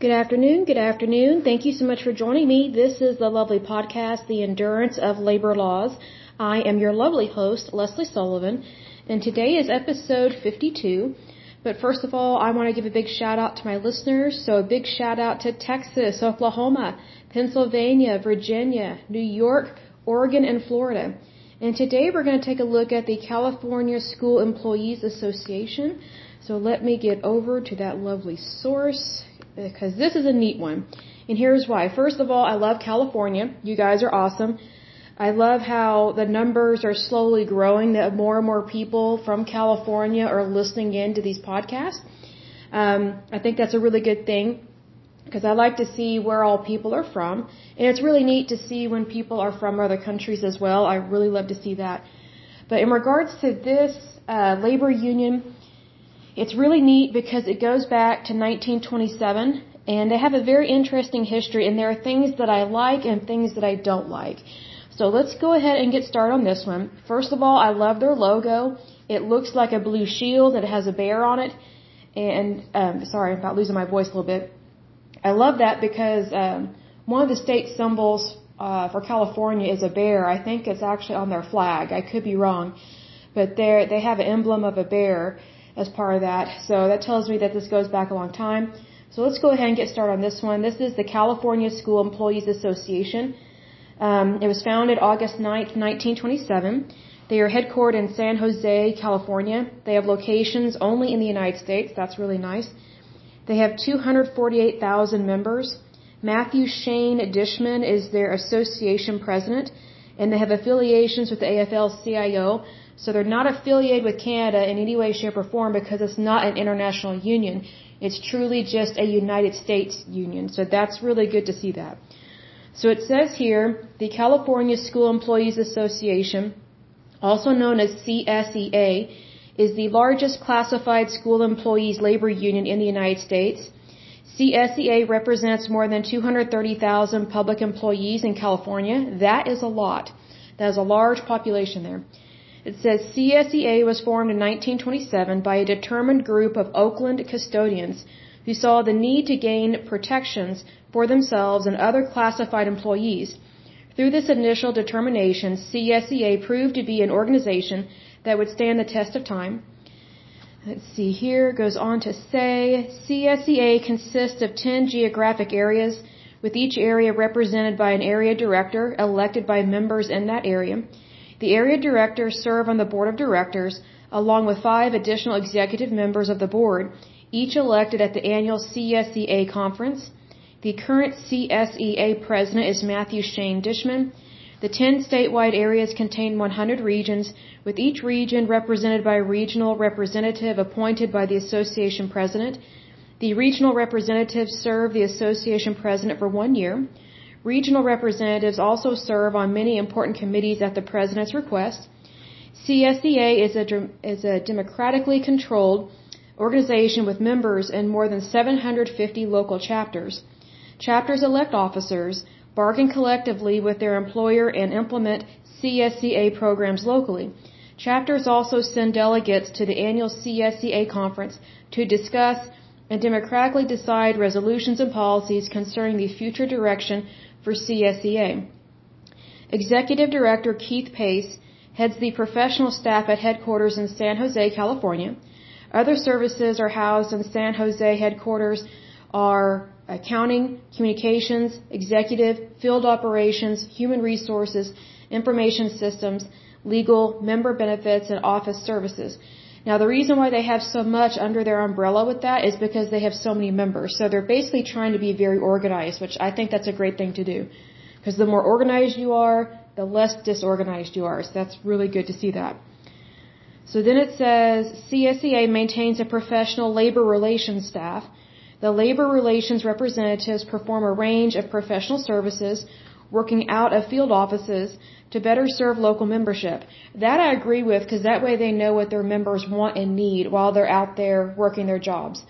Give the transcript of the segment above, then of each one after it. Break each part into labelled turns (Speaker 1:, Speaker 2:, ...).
Speaker 1: Good afternoon. Good afternoon. Thank you so much for joining me. This is the lovely podcast, The Endurance of Labor Laws. I am your lovely host, Lesley Sullivan, and today is episode 52. But first of all, I want to give a big shout out to my listeners. So a big shout out to Texas, Oklahoma, Pennsylvania, Virginia, New York, Oregon, and Florida. And today we're going to take a look at the California School Employees Association. So let me get over to that lovely source because this is a neat one. And here's why. First of all, I love California. You guys are awesome. I love how the numbers are slowly growing, that more and more people from California are listening in to these podcasts. Um, I think that's a really good thing because I like to see where all people are from. And it's really neat to see when people are from other countries as well. I really love to see that. But in regards to this uh, labor union, it's really neat because it goes back to 1927 and they have a very interesting history and there are things that I like and things that I don't like. So let's go ahead and get started on this one. First of all, I love their logo. It looks like a blue shield it has a bear on it. And um, sorry, I'm about losing my voice a little bit. I love that because um, one of the state symbols uh, for California is a bear. I think it's actually on their flag. I could be wrong, but they they have an emblem of a bear as part of that. So that tells me that this goes back a long time. So let's go ahead and get started on this one. This is the California School Employees Association. Um, it was founded August 9th, 1927. They are headquartered in San Jose, California. They have locations only in the United States. That's really nice. They have 248,000 members. Matthew Shane Dishman is their association president, and they have affiliations with the AFL-CIO. So they're not affiliated with Canada in any way, shape, or form because it's not an international union. It's truly just a United States union. So that's really good to see that. So it says here, the California School Employees Association, also known as CSEA, is the largest classified school employees labor union in the United States. CSEA represents more than 230,000 public employees in California. That is a lot. That is a large population there. It says CSEA was formed in 1927 by a determined group of Oakland custodians who saw the need to gain protections for themselves and other classified employees. Through this initial determination, CSEA proved to be an organization that would stand the test of time. Let's see here, goes on to say CSEA consists of 10 geographic areas, with each area represented by an area director elected by members in that area. The area directors serve on the board of directors, along with five additional executive members of the board, each elected at the annual CSEA conference. The current CSEA president is Matthew Shane Dishman. The 10 statewide areas contain 100 regions, with each region represented by a regional representative appointed by the association president. The regional representatives serve the association president for one year. Regional representatives also serve on many important committees at the president's request. CSEA is a, is a democratically controlled organization with members in more than 750 local chapters. Chapters elect officers, bargain collectively with their employer, and implement CSEA programs locally. Chapters also send delegates to the annual CSEA conference to discuss and democratically decide resolutions and policies concerning the future direction for CSEA. Executive Director Keith Pace heads the professional staff at headquarters in San Jose, California. Other services are housed in San Jose headquarters are accounting, communications, executive, field operations, human resources, information systems, legal, member benefits, and office services. Now the reason why they have so much under their umbrella with that is because they have so many members. So they're basically trying to be very organized, which I think that's a great thing to do. Because the more organized you are, the less disorganized you are. So that's really good to see that. So then it says CSEA maintains a professional labor relations staff the labor relations representatives perform a range of professional services working out of field offices to better serve local membership. That I agree with because that way they know what their members want and need while they're out there working their jobs.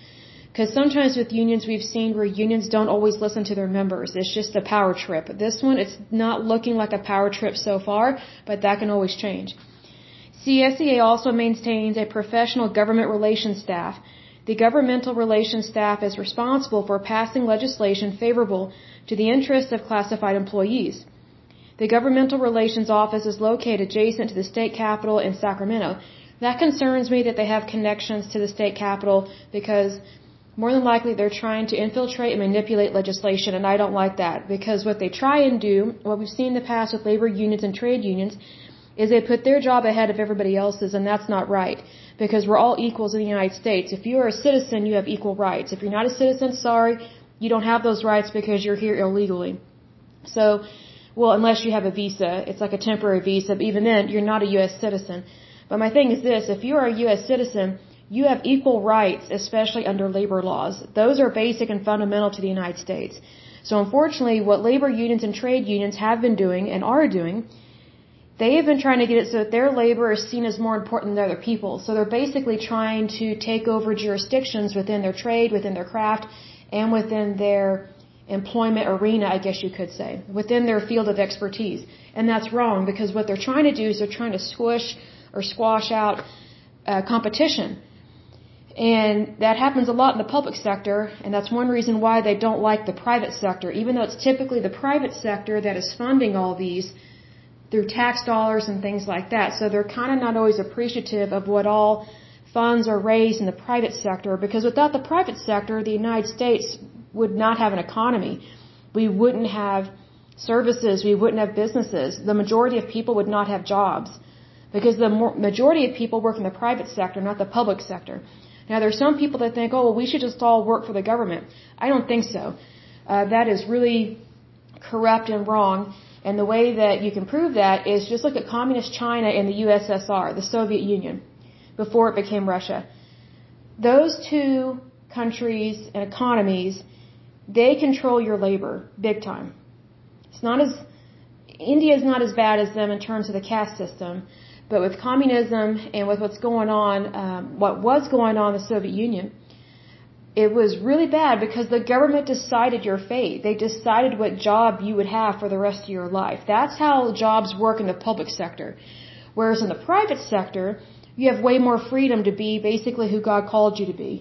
Speaker 1: Because sometimes with unions we've seen where unions don't always listen to their members. It's just a power trip. This one, it's not looking like a power trip so far, but that can always change. CSEA also maintains a professional government relations staff the governmental relations staff is responsible for passing legislation favorable to the interests of classified employees. The governmental relations office is located adjacent to the state capitol in Sacramento. That concerns me that they have connections to the state capitol because more than likely they're trying to infiltrate and manipulate legislation and I don't like that because what they try and do, what we've seen in the past with labor unions and trade unions, is they put their job ahead of everybody else's and that's not right because we're all equals in the United States. If you are a citizen, you have equal rights. If you're not a citizen, sorry, you don't have those rights because you're here illegally. So, well, unless you have a visa, it's like a temporary visa, but even then, you're not a U.S. citizen. But my thing is this, if you are a U.S. citizen, you have equal rights, especially under labor laws. Those are basic and fundamental to the United States. So unfortunately, what labor unions and trade unions have been doing and are doing, they have been trying to get it so that their labor is seen as more important than other people. So they're basically trying to take over jurisdictions within their trade, within their craft, and within their employment arena, I guess you could say, within their field of expertise. And that's wrong because what they're trying to do is they're trying to squish or squash out uh, competition. And that happens a lot in the public sector, and that's one reason why they don't like the private sector, even though it's typically the private sector that is funding all these through tax dollars and things like that. So they're kind of not always appreciative of what all funds are raised in the private sector, because without the private sector, the United States would not have an economy. We wouldn't have services, we wouldn't have businesses. The majority of people would not have jobs, because the majority of people work in the private sector, not the public sector. Now, there's some people that think, oh, well, we should just all work for the government. I don't think so. Uh, that is really corrupt and wrong. And the way that you can prove that is just look at communist China and the USSR, the Soviet Union, before it became Russia. Those two countries and economies, they control your labor big time. It's not as, India is not as bad as them in terms of the caste system, but with communism and with what's going on, um, what was going on in the Soviet Union, it was really bad because the government decided your fate. They decided what job you would have for the rest of your life. That's how jobs work in the public sector. Whereas in the private sector, you have way more freedom to be basically who God called you to be.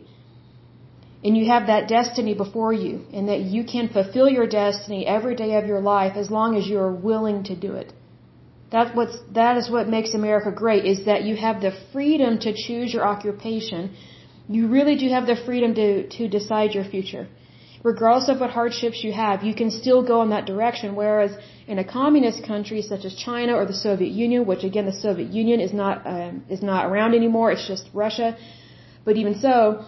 Speaker 1: And you have that destiny before you, and that you can fulfill your destiny every day of your life as long as you are willing to do it. That what's that is what makes America great is that you have the freedom to choose your occupation. You really do have the freedom to to decide your future. Regardless of what hardships you have, you can still go in that direction. Whereas in a communist country such as China or the Soviet Union, which again the Soviet Union is not um, is not around anymore, it's just Russia. But even so,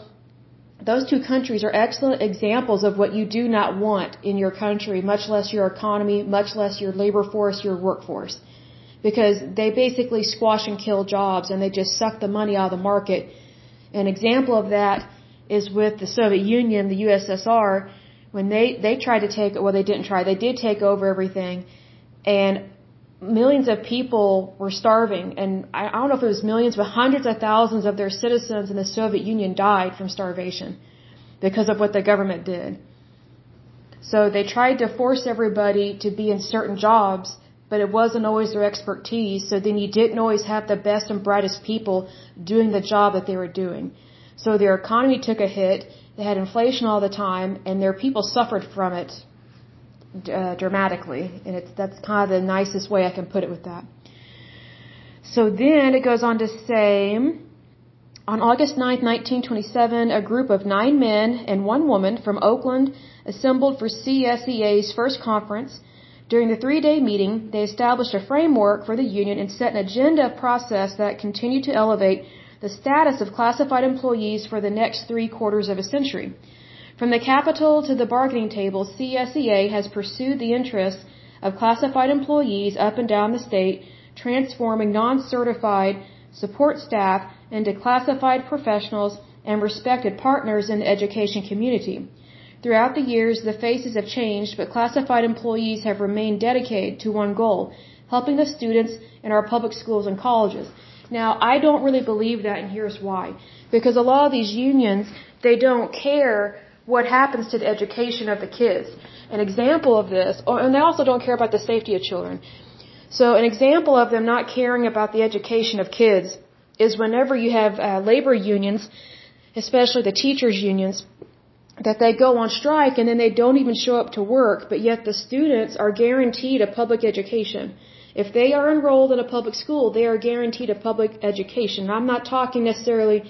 Speaker 1: those two countries are excellent examples of what you do not want in your country, much less your economy, much less your labor force, your workforce because they basically squash and kill jobs and they just suck the money out of the market. An example of that is with the Soviet Union, the USSR, when they, they tried to take, well, they didn't try, they did take over everything and millions of people were starving and I, I don't know if it was millions, but hundreds of thousands of their citizens in the Soviet Union died from starvation because of what the government did. So they tried to force everybody to be in certain jobs but it wasn't always their expertise. So then you didn't always have the best and brightest people doing the job that they were doing. So their economy took a hit. They had inflation all the time, and their people suffered from it uh, dramatically. And it's that's kind of the nicest way I can put it with that. So then it goes on to say, on August 9, 1927, a group of nine men and one woman from Oakland assembled for CSEA's first conference during the three-day meeting, they established a framework for the union and set an agenda process that continued to elevate the status of classified employees for the next three quarters of a century. From the Capitol to the bargaining table, CSEA has pursued the interests of classified employees up and down the state, transforming non-certified support staff into classified professionals and respected partners in the education community. Throughout the years, the faces have changed, but classified employees have remained dedicated to one goal, helping the students in our public schools and colleges. Now, I don't really believe that, and here's why. Because a lot of these unions, they don't care what happens to the education of the kids. An example of this, and they also don't care about the safety of children. So an example of them not caring about the education of kids is whenever you have uh, labor unions especially the teachers unions, that they go on strike and then they don't even show up to work, but yet the students are guaranteed a public education. If they are enrolled in a public school, they are guaranteed a public education. I'm not talking necessarily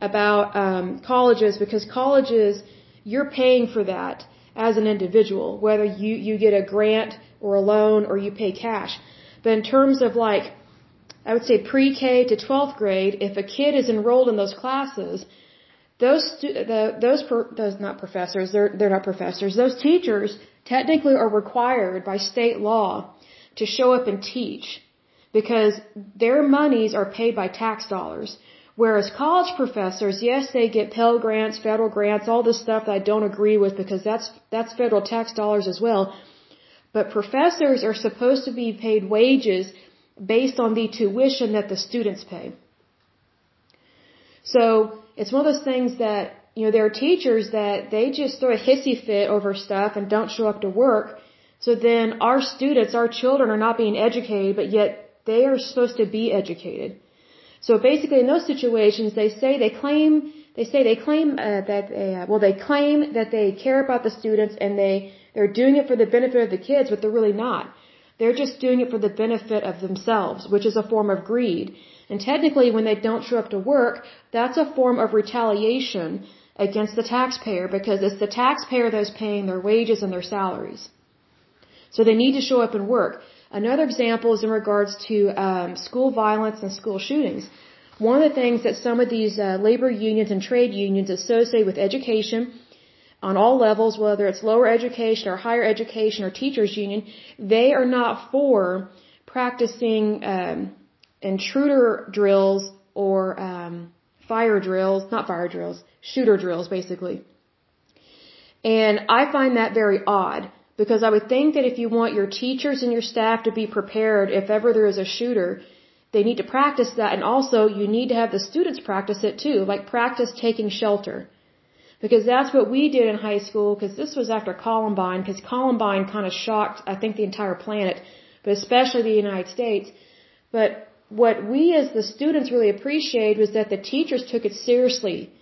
Speaker 1: about um, colleges because colleges, you're paying for that as an individual, whether you, you get a grant or a loan or you pay cash. But in terms of like, I would say pre-K to 12th grade, if a kid is enrolled in those classes, those the, those those not professors, they're they're not professors. Those teachers technically are required by state law to show up and teach because their monies are paid by tax dollars. Whereas college professors, yes, they get Pell Grants, federal grants, all this stuff that I don't agree with because that's that's federal tax dollars as well. But professors are supposed to be paid wages based on the tuition that the students pay. So it's one of those things that, you know, there are teachers that they just throw a hissy fit over stuff and don't show up to work. So then our students, our children are not being educated, but yet they are supposed to be educated. So basically, in those situations, they say they claim they say they claim uh, that they, uh, well they claim that they care about the students and they they're doing it for the benefit of the kids, but they're really not. They're just doing it for the benefit of themselves, which is a form of greed. And technically, when they don't show up to work, that's a form of retaliation against the taxpayer because it's the taxpayer that's paying their wages and their salaries. So they need to show up and work. Another example is in regards to um, school violence and school shootings. One of the things that some of these uh, labor unions and trade unions associate with education on all levels, whether it's lower education or higher education or teachers union, they are not for practicing um, intruder drills or um, fire drills, not fire drills, shooter drills, basically. And I find that very odd because I would think that if you want your teachers and your staff to be prepared if ever there is a shooter, they need to practice that and also you need to have the students practice it too, like practice taking shelter. Because that's what we did in high school because this was after Columbine because Columbine kind of shocked I think the entire planet, but especially the United States. But what we as the students really appreciated was that the teachers took it seriously,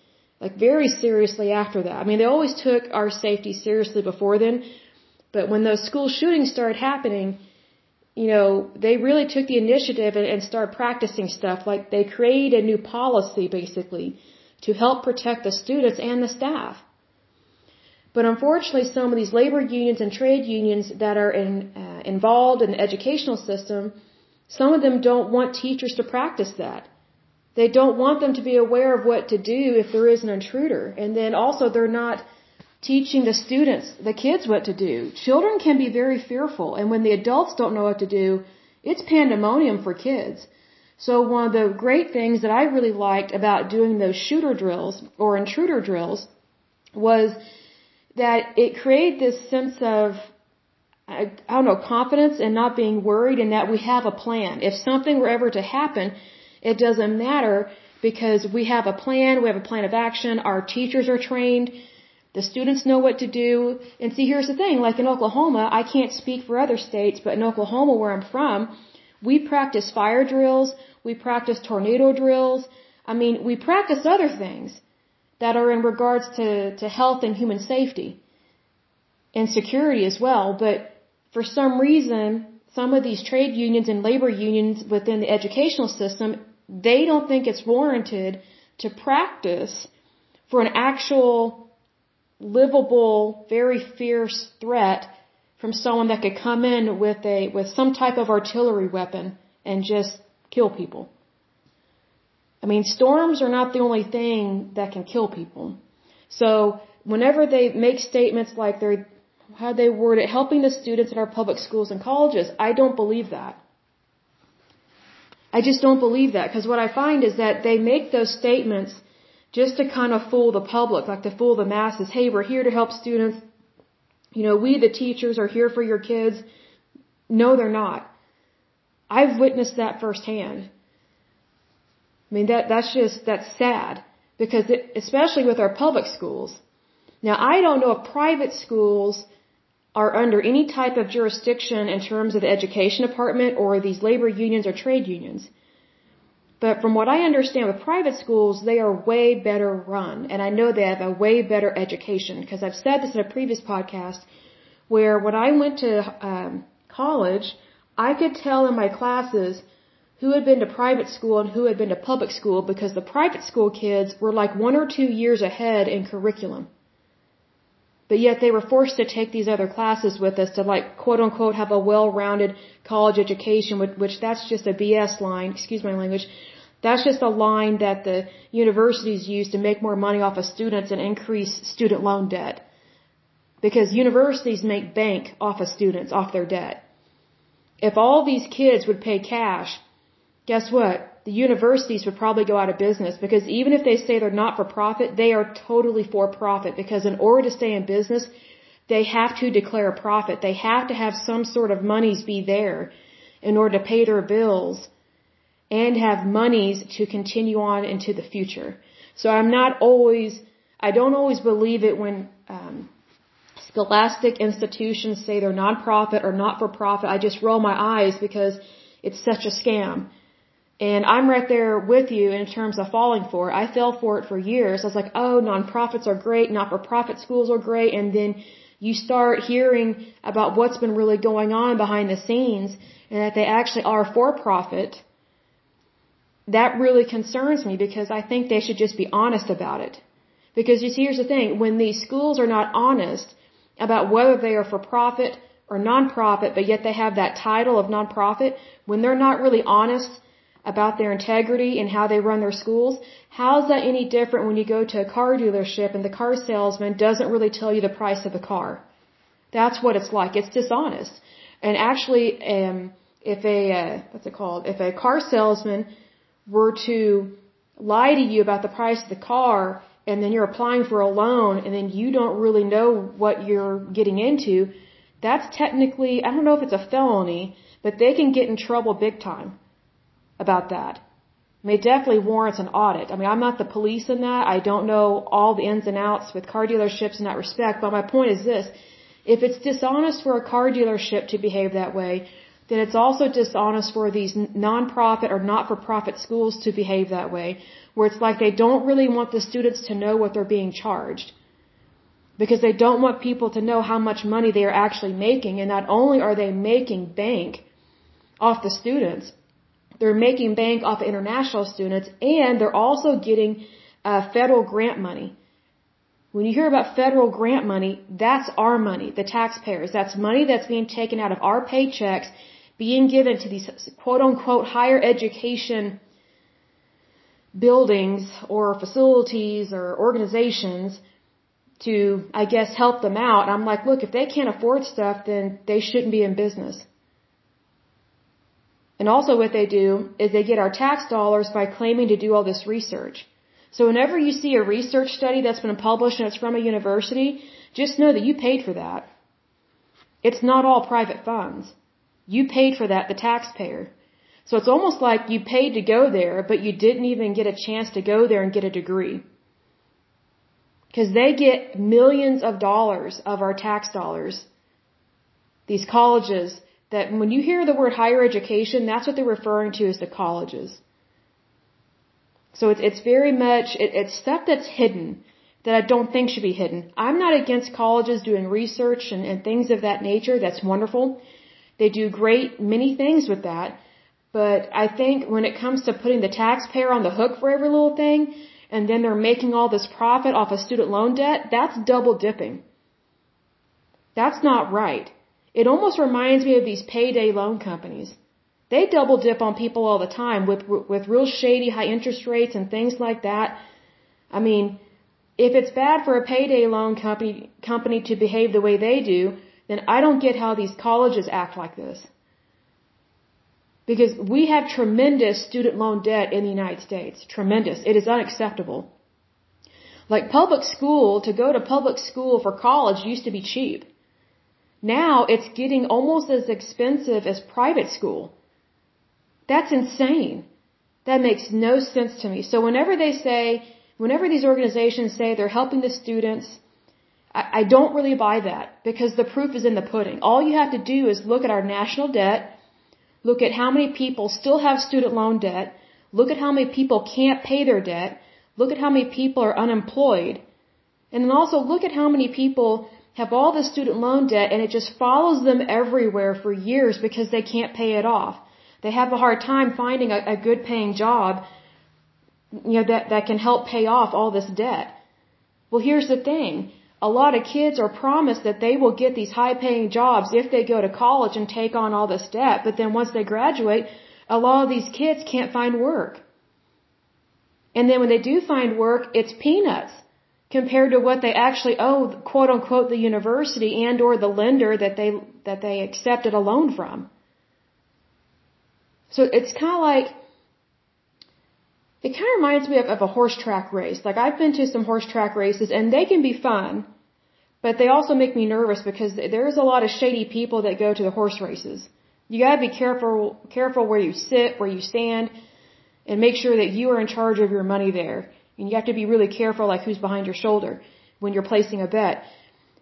Speaker 1: like very seriously after that. I mean, they always took our safety seriously before then, but when those school shootings started happening, you know, they really took the initiative and, and started practicing stuff. Like they created a new policy basically to help protect the students and the staff. But unfortunately, some of these labor unions and trade unions that are in, uh, involved in the educational system, some of them don't want teachers to practice that. They don't want them to be aware of what to do if there is an intruder. And then also they're not teaching the students, the kids what to do. Children can be very fearful, and when the adults don't know what to do, it's pandemonium for kids. So one of the great things that I really liked about doing those shooter drills or intruder drills was that it created this sense of I, don't know, confidence and not being worried and that we have a plan. If something were ever to happen, it doesn't matter because we have a plan, we have a plan of action, our teachers are trained, the students know what to do. And see, here's the thing, like in Oklahoma, I can't speak for other states, but in Oklahoma where I'm from, we practice fire drills, we practice tornado drills. I mean, we practice other things that are in regards to, to health and human safety and security as well. But for some reason, some of these trade unions and labor unions within the educational system, they don't think it's warranted to practice for an actual livable, very fierce threat from someone that could come in with a with some type of artillery weapon and just kill people. I mean, storms are not the only thing that can kill people. So whenever they make statements like they're how they word it, helping the students in our public schools and colleges, I don't believe that. I just don't believe that because what I find is that they make those statements just to kind of fool the public, like to fool the masses. Hey, we're here to help students. You know, we, the teachers, are here for your kids. No, they're not. I've witnessed that firsthand. I mean, that, that's just, that's sad. Because it, especially with our public schools. Now, I don't know if private schools are under any type of jurisdiction in terms of the education department or these labor unions or trade unions. But from what I understand with private schools, they are way better run. And I know they have a way better education because I've said this in a previous podcast where when I went to um, college, I could tell in my classes who had been to private school and who had been to public school because the private school kids were like one or two years ahead in curriculum. But yet they were forced to take these other classes with us to like quote unquote have a well-rounded college education, which that's just a BS line, excuse my language. That's just a line that the universities use to make more money off of students and increase student loan debt. Because universities make bank off of students, off their debt. If all these kids would pay cash, guess what? The universities would probably go out of business because even if they say they're not for profit, they are totally for profit because in order to stay in business, they have to declare a profit. They have to have some sort of monies be there in order to pay their bills and have monies to continue on into the future. So I'm not always, I don't always believe it when um, scholastic institutions say they're nonprofit or not for profit. I just roll my eyes because it's such a scam. And I'm right there with you in terms of falling for it. I fell for it for years. I was like, oh, nonprofits are great, not for profit schools are great. And then you start hearing about what's been really going on behind the scenes and that they actually are for profit. That really concerns me because I think they should just be honest about it. Because you see, here's the thing. When these schools are not honest about whether they are for profit or nonprofit, but yet they have that title of nonprofit, when they're not really honest about their integrity and how they run their schools, how's that any different when you go to a car dealership and the car salesman doesn't really tell you the price of the car? That's what it's like. It's dishonest. And actually, um, if a uh, what's it called? If a car salesman were to lie to you about the price of the car, and then you're applying for a loan, and then you don't really know what you're getting into, that's technically I don't know if it's a felony, but they can get in trouble big time about that. I mean, it definitely warrants an audit. I mean, I'm not the police in that. I don't know all the ins and outs with car dealerships in that respect, but my point is this. If it's dishonest for a car dealership to behave that way, then it's also dishonest for these non-profit or not-for-profit schools to behave that way, where it's like they don't really want the students to know what they're being charged. Because they don't want people to know how much money they are actually making, and not only are they making bank off the students, they're making bank off of international students, and they're also getting uh, federal grant money. When you hear about federal grant money, that's our money, the taxpayers. That's money that's being taken out of our paychecks, being given to these quote unquote higher education buildings or facilities or organizations to, I guess, help them out. And I'm like, look, if they can't afford stuff, then they shouldn't be in business. And also what they do is they get our tax dollars by claiming to do all this research. So whenever you see a research study that's been published and it's from a university, just know that you paid for that. It's not all private funds. You paid for that, the taxpayer. So it's almost like you paid to go there, but you didn't even get a chance to go there and get a degree. Because they get millions of dollars of our tax dollars. These colleges that when you hear the word higher education, that's what they're referring to as the colleges. So it's, it's very much, it, it's stuff that's hidden that I don't think should be hidden. I'm not against colleges doing research and, and things of that nature. That's wonderful. They do great, many things with that. But I think when it comes to putting the taxpayer on the hook for every little thing, and then they're making all this profit off of student loan debt, that's double dipping. That's not right. It almost reminds me of these payday loan companies. They double dip on people all the time with with real shady high interest rates and things like that. I mean, if it's bad for a payday loan company company to behave the way they do, then I don't get how these colleges act like this. Because we have tremendous student loan debt in the United States. Tremendous. It is unacceptable. Like public school, to go to public school for college used to be cheap. Now it's getting almost as expensive as private school. That's insane. That makes no sense to me. So whenever they say, whenever these organizations say they're helping the students, I, I don't really buy that because the proof is in the pudding. All you have to do is look at our national debt, look at how many people still have student loan debt, Look at how many people can't pay their debt. Look at how many people are unemployed. And then also look at how many people have all the student loan debt and it just follows them everywhere for years because they can't pay it off. They have a hard time finding a, a good paying job, you know, that, that can help pay off all this debt. Well, here's the thing. A lot of kids are promised that they will get these high paying jobs if they go to college and take on all this debt, but then once they graduate, a lot of these kids can't find work. And then when they do find work, it's peanuts compared to what they actually owe, quote unquote, the university and or the lender that they, that they accepted a loan from. So it's kind of like, it kind of reminds me of, of a horse track race. Like I've been to some horse track races and they can be fun, but they also make me nervous because there's a lot of shady people that go to the horse races. You gotta be careful, careful where you sit, where you stand, and make sure that you are in charge of your money there. And you have to be really careful, like who's behind your shoulder when you're placing a bet.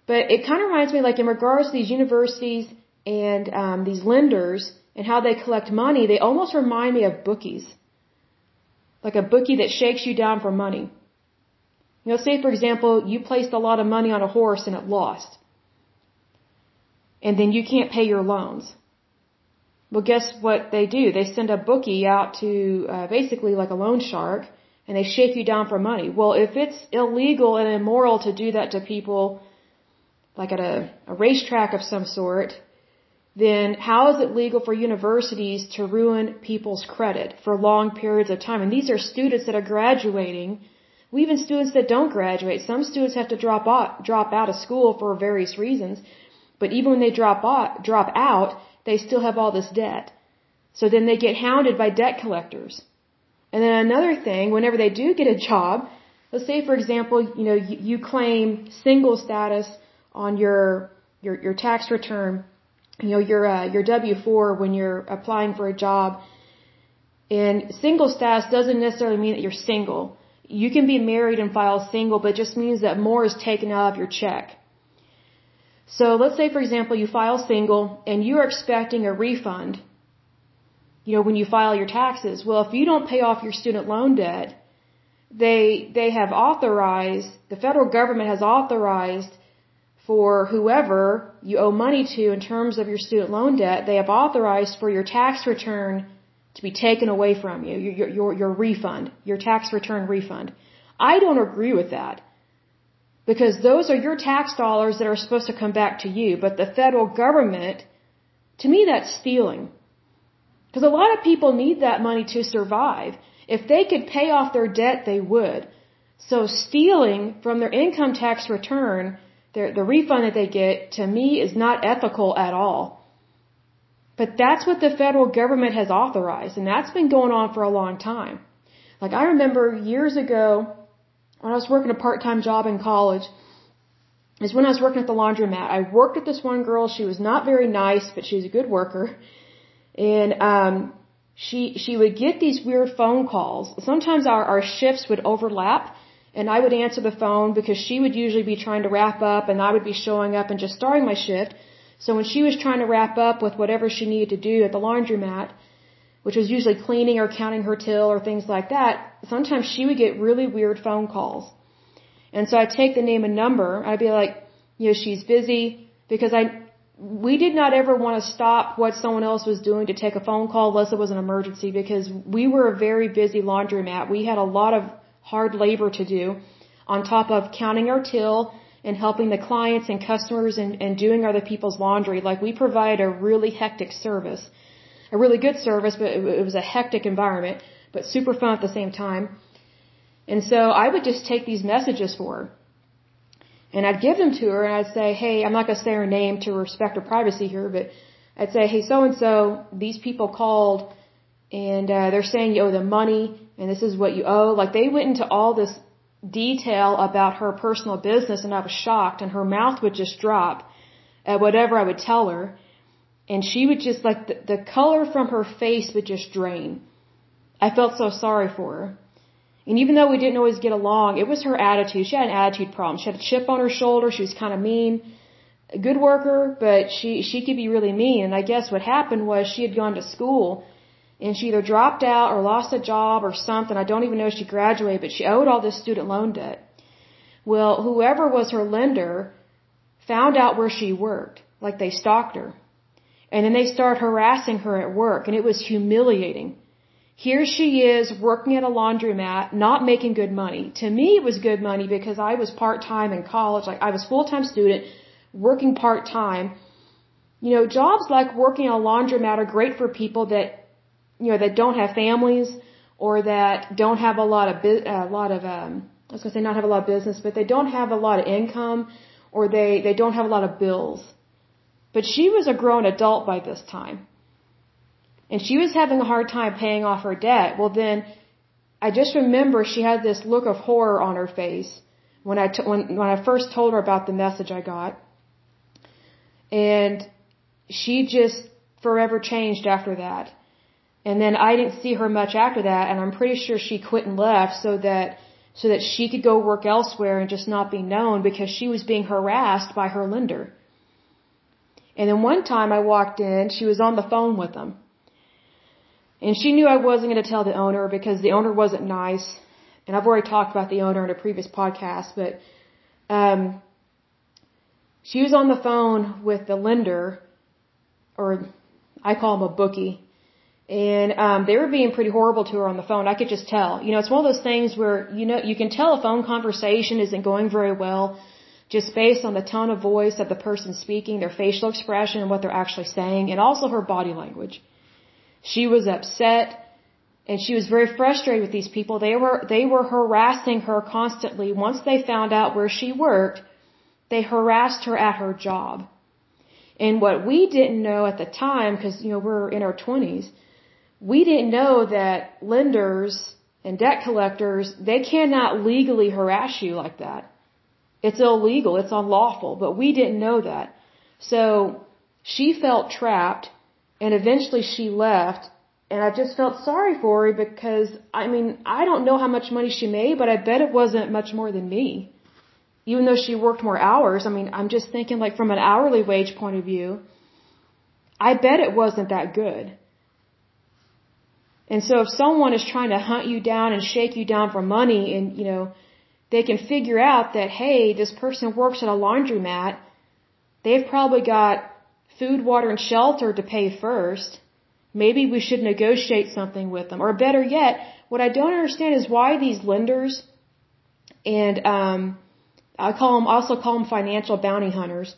Speaker 1: But it kind of reminds me, like in regards to these universities and um, these lenders and how they collect money, they almost remind me of bookies. Like a bookie that shakes you down for money. You know, say for example, you placed a lot of money on a horse and it lost. And then you can't pay your loans. Well, guess what they do? They send a bookie out to uh, basically like a loan shark and they shake you down for money. Well, if it's illegal and immoral to do that to people, like at a, a racetrack of some sort, then how is it legal for universities to ruin people's credit for long periods of time? And these are students that are graduating, even students that don't graduate. Some students have to drop out, drop out of school for various reasons, but even when they drop out, drop out, they still have all this debt. So then they get hounded by debt collectors. And then another thing, whenever they do get a job, let's say for example, you know, you, you claim single status on your, your, your tax return you know, your, uh, your W-4 when you're applying for a job. And single status doesn't necessarily mean that you're single. You can be married and file single, but it just means that more is taken out of your check. So let's say, for example, you file single and you're expecting a refund, you know, when you file your taxes. Well, if you don't pay off your student loan debt, they, they have authorized, the federal government has authorized for whoever you owe money to in terms of your student loan debt, they have authorized for your tax return to be taken away from you, your, your, your refund, your tax return refund. I don't agree with that. Because those are your tax dollars that are supposed to come back to you, but the federal government, to me that's stealing. Because a lot of people need that money to survive. If they could pay off their debt, they would. So stealing from their income tax return the, the refund that they get, to me, is not ethical at all. But that's what the federal government has authorized, and that's been going on for a long time. Like, I remember years ago, when I was working a part-time job in college, is when I was working at the laundromat. I worked with this one girl. She was not very nice, but she was a good worker. And, um, she, she would get these weird phone calls. Sometimes our, our shifts would overlap and I would answer the phone because she would usually be trying to wrap up and I would be showing up and just starting my shift. So when she was trying to wrap up with whatever she needed to do at the laundromat, which was usually cleaning or counting her till or things like that, sometimes she would get really weird phone calls. And so I'd take the name and number. I'd be like, you know, she's busy because I, we did not ever want to stop what someone else was doing to take a phone call unless it was an emergency because we were a very busy laundromat. We had a lot of hard labor to do on top of counting our till and helping the clients and customers and, and doing other people's laundry. Like we provide a really hectic service, a really good service, but it, it was a hectic environment, but super fun at the same time. And so I would just take these messages for her. And I'd give them to her and I'd say, hey, I'm not going to say her name to respect her privacy here, but I'd say, hey, so and so, these people called and uh, they're saying you owe them money and this is what you owe. Like they went into all this detail about her personal business and I was shocked and her mouth would just drop at whatever I would tell her. And she would just like the, the color from her face would just drain. I felt so sorry for her. And even though we didn't always get along, it was her attitude. She had an attitude problem. She had a chip on her shoulder. She was kind of mean. A good worker, but she, she could be really mean. And I guess what happened was she had gone to school and she either dropped out or lost a job or something. I don't even know if she graduated, but she owed all this student loan debt. Well, whoever was her lender found out where she worked, like they stalked her. And then they started harassing her at work, and it was humiliating. Here she is working at a laundromat, not making good money. To me, it was good money because I was part-time in college. Like, I was full-time student, working part-time. You know, jobs like working at a laundromat are great for people that, you know, that don't have families or that don't have a lot of, a lot of, um, I was gonna say not have a lot of business, but they don't have a lot of income or they, they don't have a lot of bills. But she was a grown adult by this time and she was having a hard time paying off her debt, well then I just remember she had this look of horror on her face when I t- when when I first told her about the message I got. And she just forever changed after that. And then I didn't see her much after that and I'm pretty sure she quit and left so that so that she could go work elsewhere and just not be known because she was being harassed by her lender. And then one time I walked in, she was on the phone with them. And she knew I wasn't going to tell the owner because the owner wasn't nice. And I've already talked about the owner in a previous podcast, but um, she was on the phone with the lender, or I call him a bookie, and um, they were being pretty horrible to her on the phone. I could just tell. You know, it's one of those things where you know you can tell a phone conversation isn't going very well just based on the tone of voice of the person speaking, their facial expression, and what they're actually saying, and also her body language. She was upset and she was very frustrated with these people. They were, they were harassing her constantly. Once they found out where she worked, they harassed her at her job. And what we didn't know at the time, because, you know, we're in our 20s, we didn't know that lenders and debt collectors, they cannot legally harass you like that. It's illegal, it's unlawful, but we didn't know that. So she felt trapped and eventually she left and I just felt sorry for her because I mean, I don't know how much money she made, but I bet it wasn't much more than me. Even though she worked more hours, I mean, I'm just thinking like from an hourly wage point of view, I bet it wasn't that good. And so if someone is trying to hunt you down and shake you down for money and, you know, they can figure out that, hey, this person works at a laundromat, they've probably got food, water, and shelter to pay first, maybe we should negotiate something with them. Or better yet, what I don't understand is why these lenders and um, I call them also call them financial bounty hunters.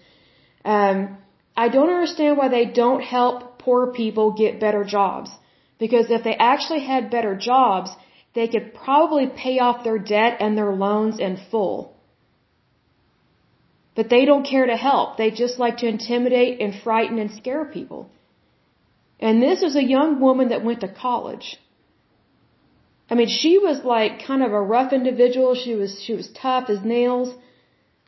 Speaker 1: Um, I don't understand why they don't help poor people get better jobs. Because if they actually had better jobs, they could probably pay off their debt and their loans in full. But they don't care to help. They just like to intimidate and frighten and scare people. And this was a young woman that went to college. I mean, she was like kind of a rough individual. She was she was tough as nails,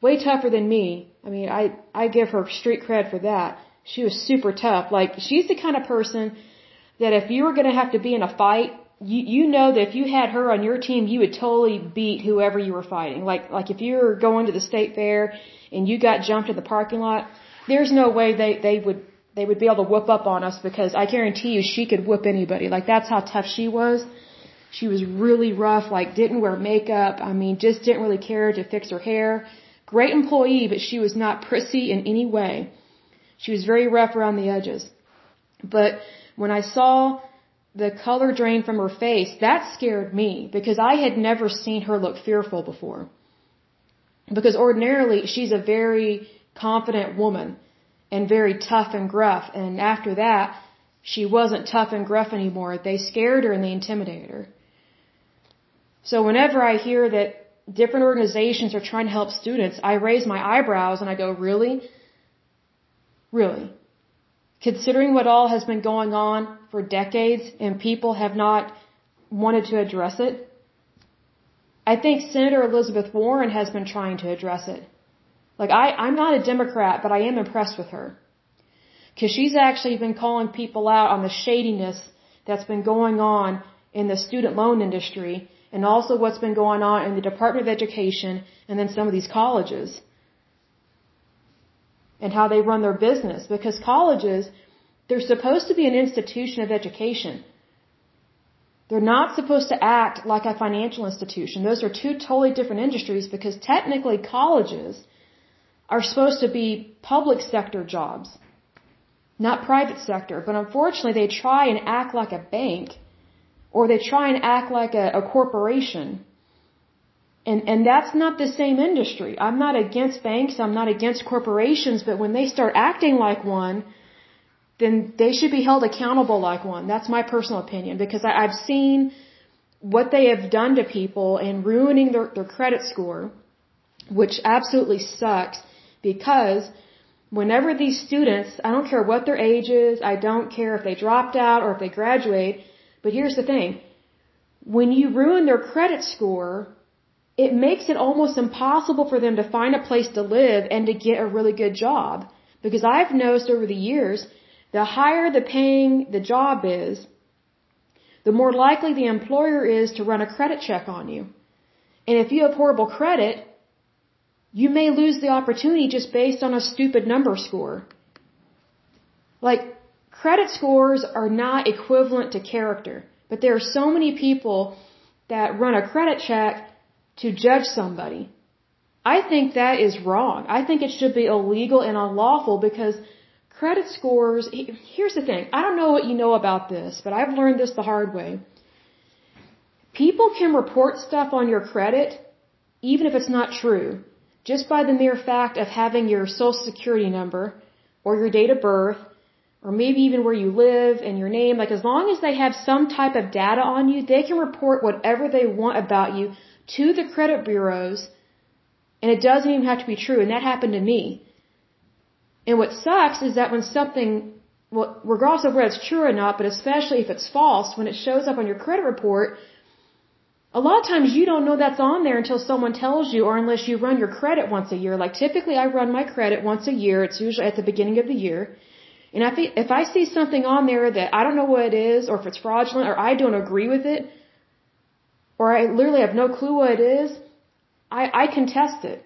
Speaker 1: way tougher than me. I mean, I I give her street cred for that. She was super tough. Like she's the kind of person that if you were going to have to be in a fight, you you know that if you had her on your team, you would totally beat whoever you were fighting. Like like if you were going to the state fair and you got jumped in the parking lot, there's no way they, they would, they would be able to whoop up on us because I guarantee you she could whoop anybody. Like that's how tough she was. She was really rough, like didn't wear makeup. I mean, just didn't really care to fix her hair. Great employee, but she was not prissy in any way. She was very rough around the edges. But when I saw the color drain from her face, that scared me because I had never seen her look fearful before. Because ordinarily she's a very confident woman and very tough and gruff. And after that, she wasn't tough and gruff anymore. They scared her and they intimidated her. So whenever I hear that different organizations are trying to help students, I raise my eyebrows and I go, really? Really? Considering what all has been going on for decades and people have not wanted to address it? I think Senator Elizabeth Warren has been trying to address it. Like I, I'm not a Democrat, but I am impressed with her. Cause she's actually been calling people out on the shadiness that's been going on in the student loan industry and also what's been going on in the Department of Education and then some of these colleges and how they run their business because colleges, they're supposed to be an institution of education. They're not supposed to act like a financial institution. Those are two totally different industries because technically colleges are supposed to be public sector jobs, not private sector. But unfortunately, they try and act like a bank or they try and act like a, a corporation. And, and that's not the same industry. I'm not against banks, I'm not against corporations, but when they start acting like one, then they should be held accountable like one. That's my personal opinion because I, I've seen what they have done to people and ruining their, their credit score, which absolutely sucks because whenever these students, I don't care what their age is, I don't care if they dropped out or if they graduate, but here's the thing. When you ruin their credit score, it makes it almost impossible for them to find a place to live and to get a really good job. Because I've noticed over the years the higher the paying the job is, the more likely the employer is to run a credit check on you. And if you have horrible credit, you may lose the opportunity just based on a stupid number score. Like, credit scores are not equivalent to character, but there are so many people that run a credit check to judge somebody. I think that is wrong. I think it should be illegal and unlawful because Credit scores, here's the thing. I don't know what you know about this, but I've learned this the hard way. People can report stuff on your credit even if it's not true, just by the mere fact of having your social security number or your date of birth or maybe even where you live and your name. Like as long as they have some type of data on you, they can report whatever they want about you to the credit bureaus and it doesn't even have to be true. And that happened to me. And what sucks is that when something, well, regardless of whether it's true or not, but especially if it's false, when it shows up on your credit report, a lot of times you don't know that's on there until someone tells you or unless you run your credit once a year. Like typically I run my credit once a year. It's usually at the beginning of the year. And if, if I see something on there that I don't know what it is or if it's fraudulent or I don't agree with it or I literally have no clue what it is, I, I contest it.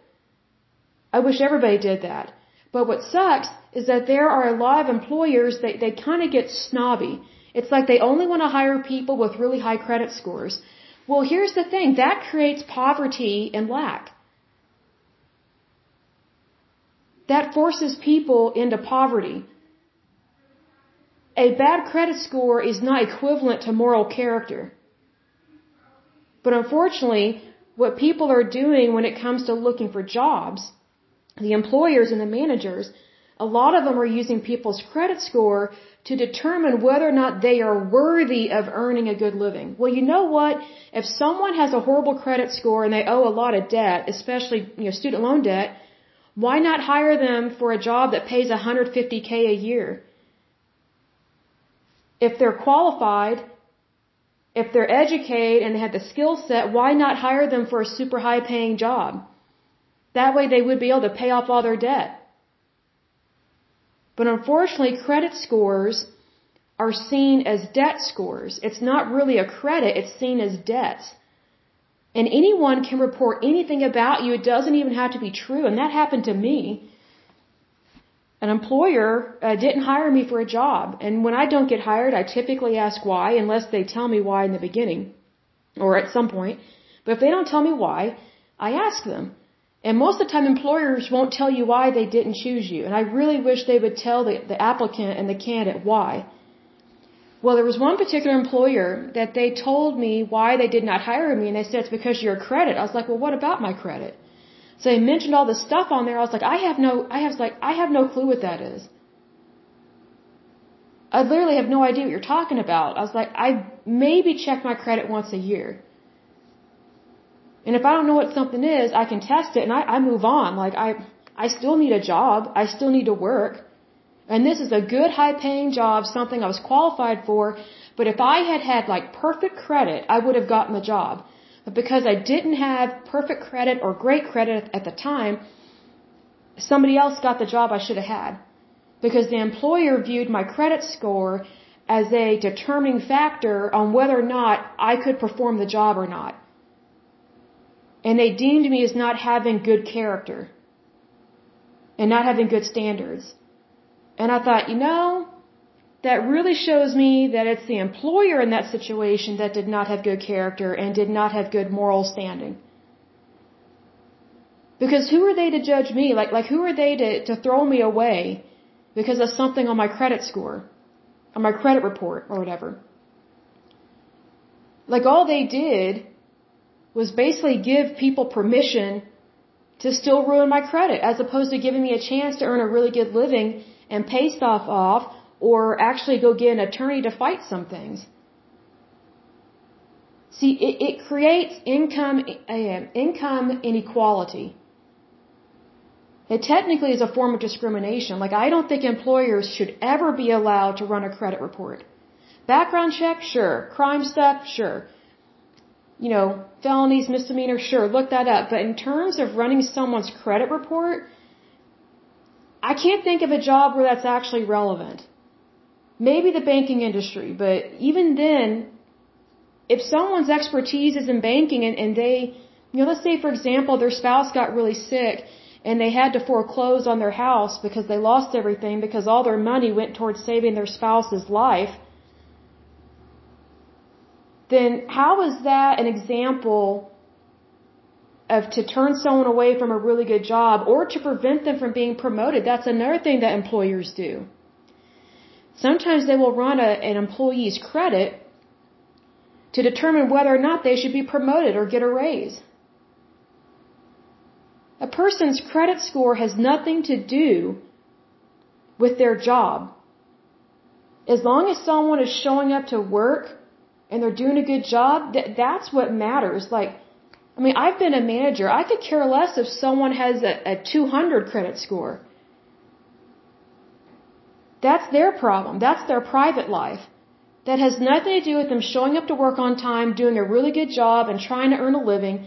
Speaker 1: I wish everybody did that. But what sucks is that there are a lot of employers that they kind of get snobby. It's like they only want to hire people with really high credit scores. Well, here's the thing. That creates poverty and lack. That forces people into poverty. A bad credit score is not equivalent to moral character. But unfortunately, what people are doing when it comes to looking for jobs the employers and the managers, a lot of them are using people's credit score to determine whether or not they are worthy of earning a good living. Well, you know what? If someone has a horrible credit score and they owe a lot of debt, especially you know student loan debt, why not hire them for a job that pays 150k a year? If they're qualified, if they're educated and they have the skill set, why not hire them for a super high paying job? That way they would be able to pay off all their debt. But unfortunately, credit scores are seen as debt scores. It's not really a credit, it's seen as debt. And anyone can report anything about you. It doesn't even have to be true. And that happened to me. An employer uh, didn't hire me for a job. And when I don't get hired, I typically ask why, unless they tell me why in the beginning or at some point. But if they don't tell me why, I ask them. And most of the time employers won't tell you why they didn't choose you. And I really wish they would tell the, the applicant and the candidate why. Well, there was one particular employer that they told me why they did not hire me and they said it's because your credit. I was like, well, what about my credit? So they mentioned all the stuff on there. I was like, I have no, I have like, I have no clue what that is. I literally have no idea what you're talking about. I was like, I maybe check my credit once a year. And if I don't know what something is, I can test it and I, I move on. Like I, I still need a job. I still need to work. And this is a good high paying job, something I was qualified for. But if I had had like perfect credit, I would have gotten the job. But because I didn't have perfect credit or great credit at the time, somebody else got the job I should have had. Because the employer viewed my credit score as a determining factor on whether or not I could perform the job or not. And they deemed me as not having good character and not having good standards. And I thought, you know, that really shows me that it's the employer in that situation that did not have good character and did not have good moral standing. Because who are they to judge me? Like, like who are they to, to throw me away because of something on my credit score, on my credit report or whatever? Like all they did was basically give people permission to still ruin my credit as opposed to giving me a chance to earn a really good living and pay stuff off or actually go get an attorney to fight some things. See, it, it creates income, uh, income inequality. It technically is a form of discrimination. Like, I don't think employers should ever be allowed to run a credit report. Background check, sure. Crime stuff, sure you know, felonies, misdemeanors, sure, look that up. But in terms of running someone's credit report, I can't think of a job where that's actually relevant. Maybe the banking industry, but even then, if someone's expertise is in banking and, and they, you know, let's say for example, their spouse got really sick and they had to foreclose on their house because they lost everything because all their money went towards saving their spouse's life then how is that an example of to turn someone away from a really good job or to prevent them from being promoted? That's another thing that employers do. Sometimes they will run a, an employee's credit to determine whether or not they should be promoted or get a raise. A person's credit score has nothing to do with their job. As long as someone is showing up to work and they're doing a good job, that, that's what matters. Like, I mean, I've been a manager. I could care less if someone has a, a 200 credit score. That's their problem. That's their private life. That has nothing to do with them showing up to work on time, doing a really good job, and trying to earn a living.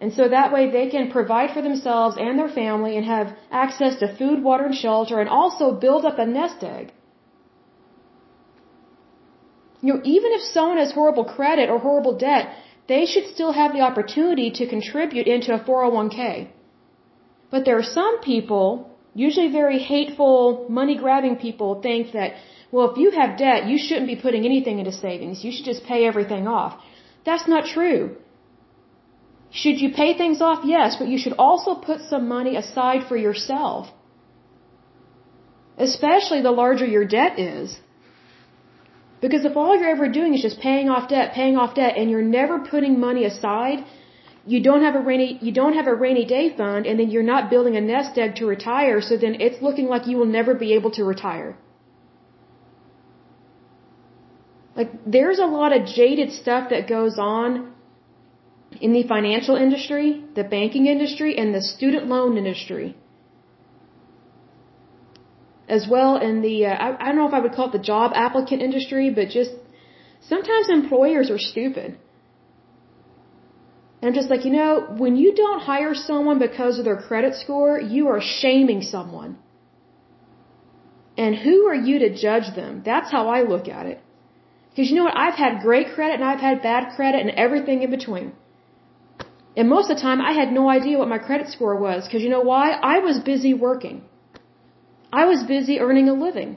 Speaker 1: And so that way they can provide for themselves and their family and have access to food, water, and shelter, and also build up a nest egg. You know, even if someone has horrible credit or horrible debt, they should still have the opportunity to contribute into a 401k. But there are some people, usually very hateful, money grabbing people, think that, well, if you have debt, you shouldn't be putting anything into savings. You should just pay everything off. That's not true. Should you pay things off? Yes, but you should also put some money aside for yourself. Especially the larger your debt is. Because if all you're ever doing is just paying off debt, paying off debt, and you're never putting money aside, you don't have a rainy you don't have a rainy day fund, and then you're not building a nest egg to retire. So then it's looking like you will never be able to retire. Like there's a lot of jaded stuff that goes on in the financial industry, the banking industry, and the student loan industry as well in the, uh, I, I don't know if I would call it the job applicant industry, but just sometimes employers are stupid. And I'm just like, you know, when you don't hire someone because of their credit score, you are shaming someone. And who are you to judge them? That's how I look at it. Because you know what? I've had great credit and I've had bad credit and everything in between. And most of the time I had no idea what my credit score was. Because you know why? I was busy working. I was busy earning a living.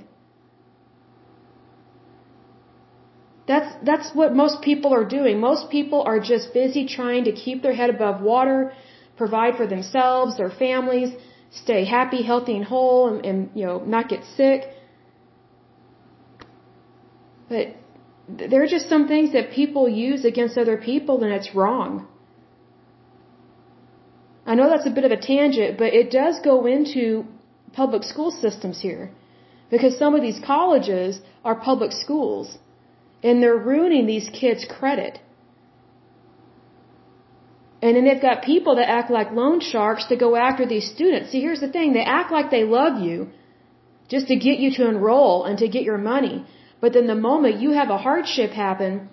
Speaker 1: That's, that's what most people are doing. Most people are just busy trying to keep their head above water, provide for themselves, their families, stay happy, healthy, and whole, and, and you know, not get sick. But there are just some things that people use against other people, and it's wrong. I know that's a bit of a tangent, but it does go into public school systems here. Because some of these colleges are public schools. And they're ruining these kids' credit. And then they've got people that act like loan sharks to go after these students. See, here's the thing. They act like they love you just to get you to enroll and to get your money. But then the moment you have a hardship happen,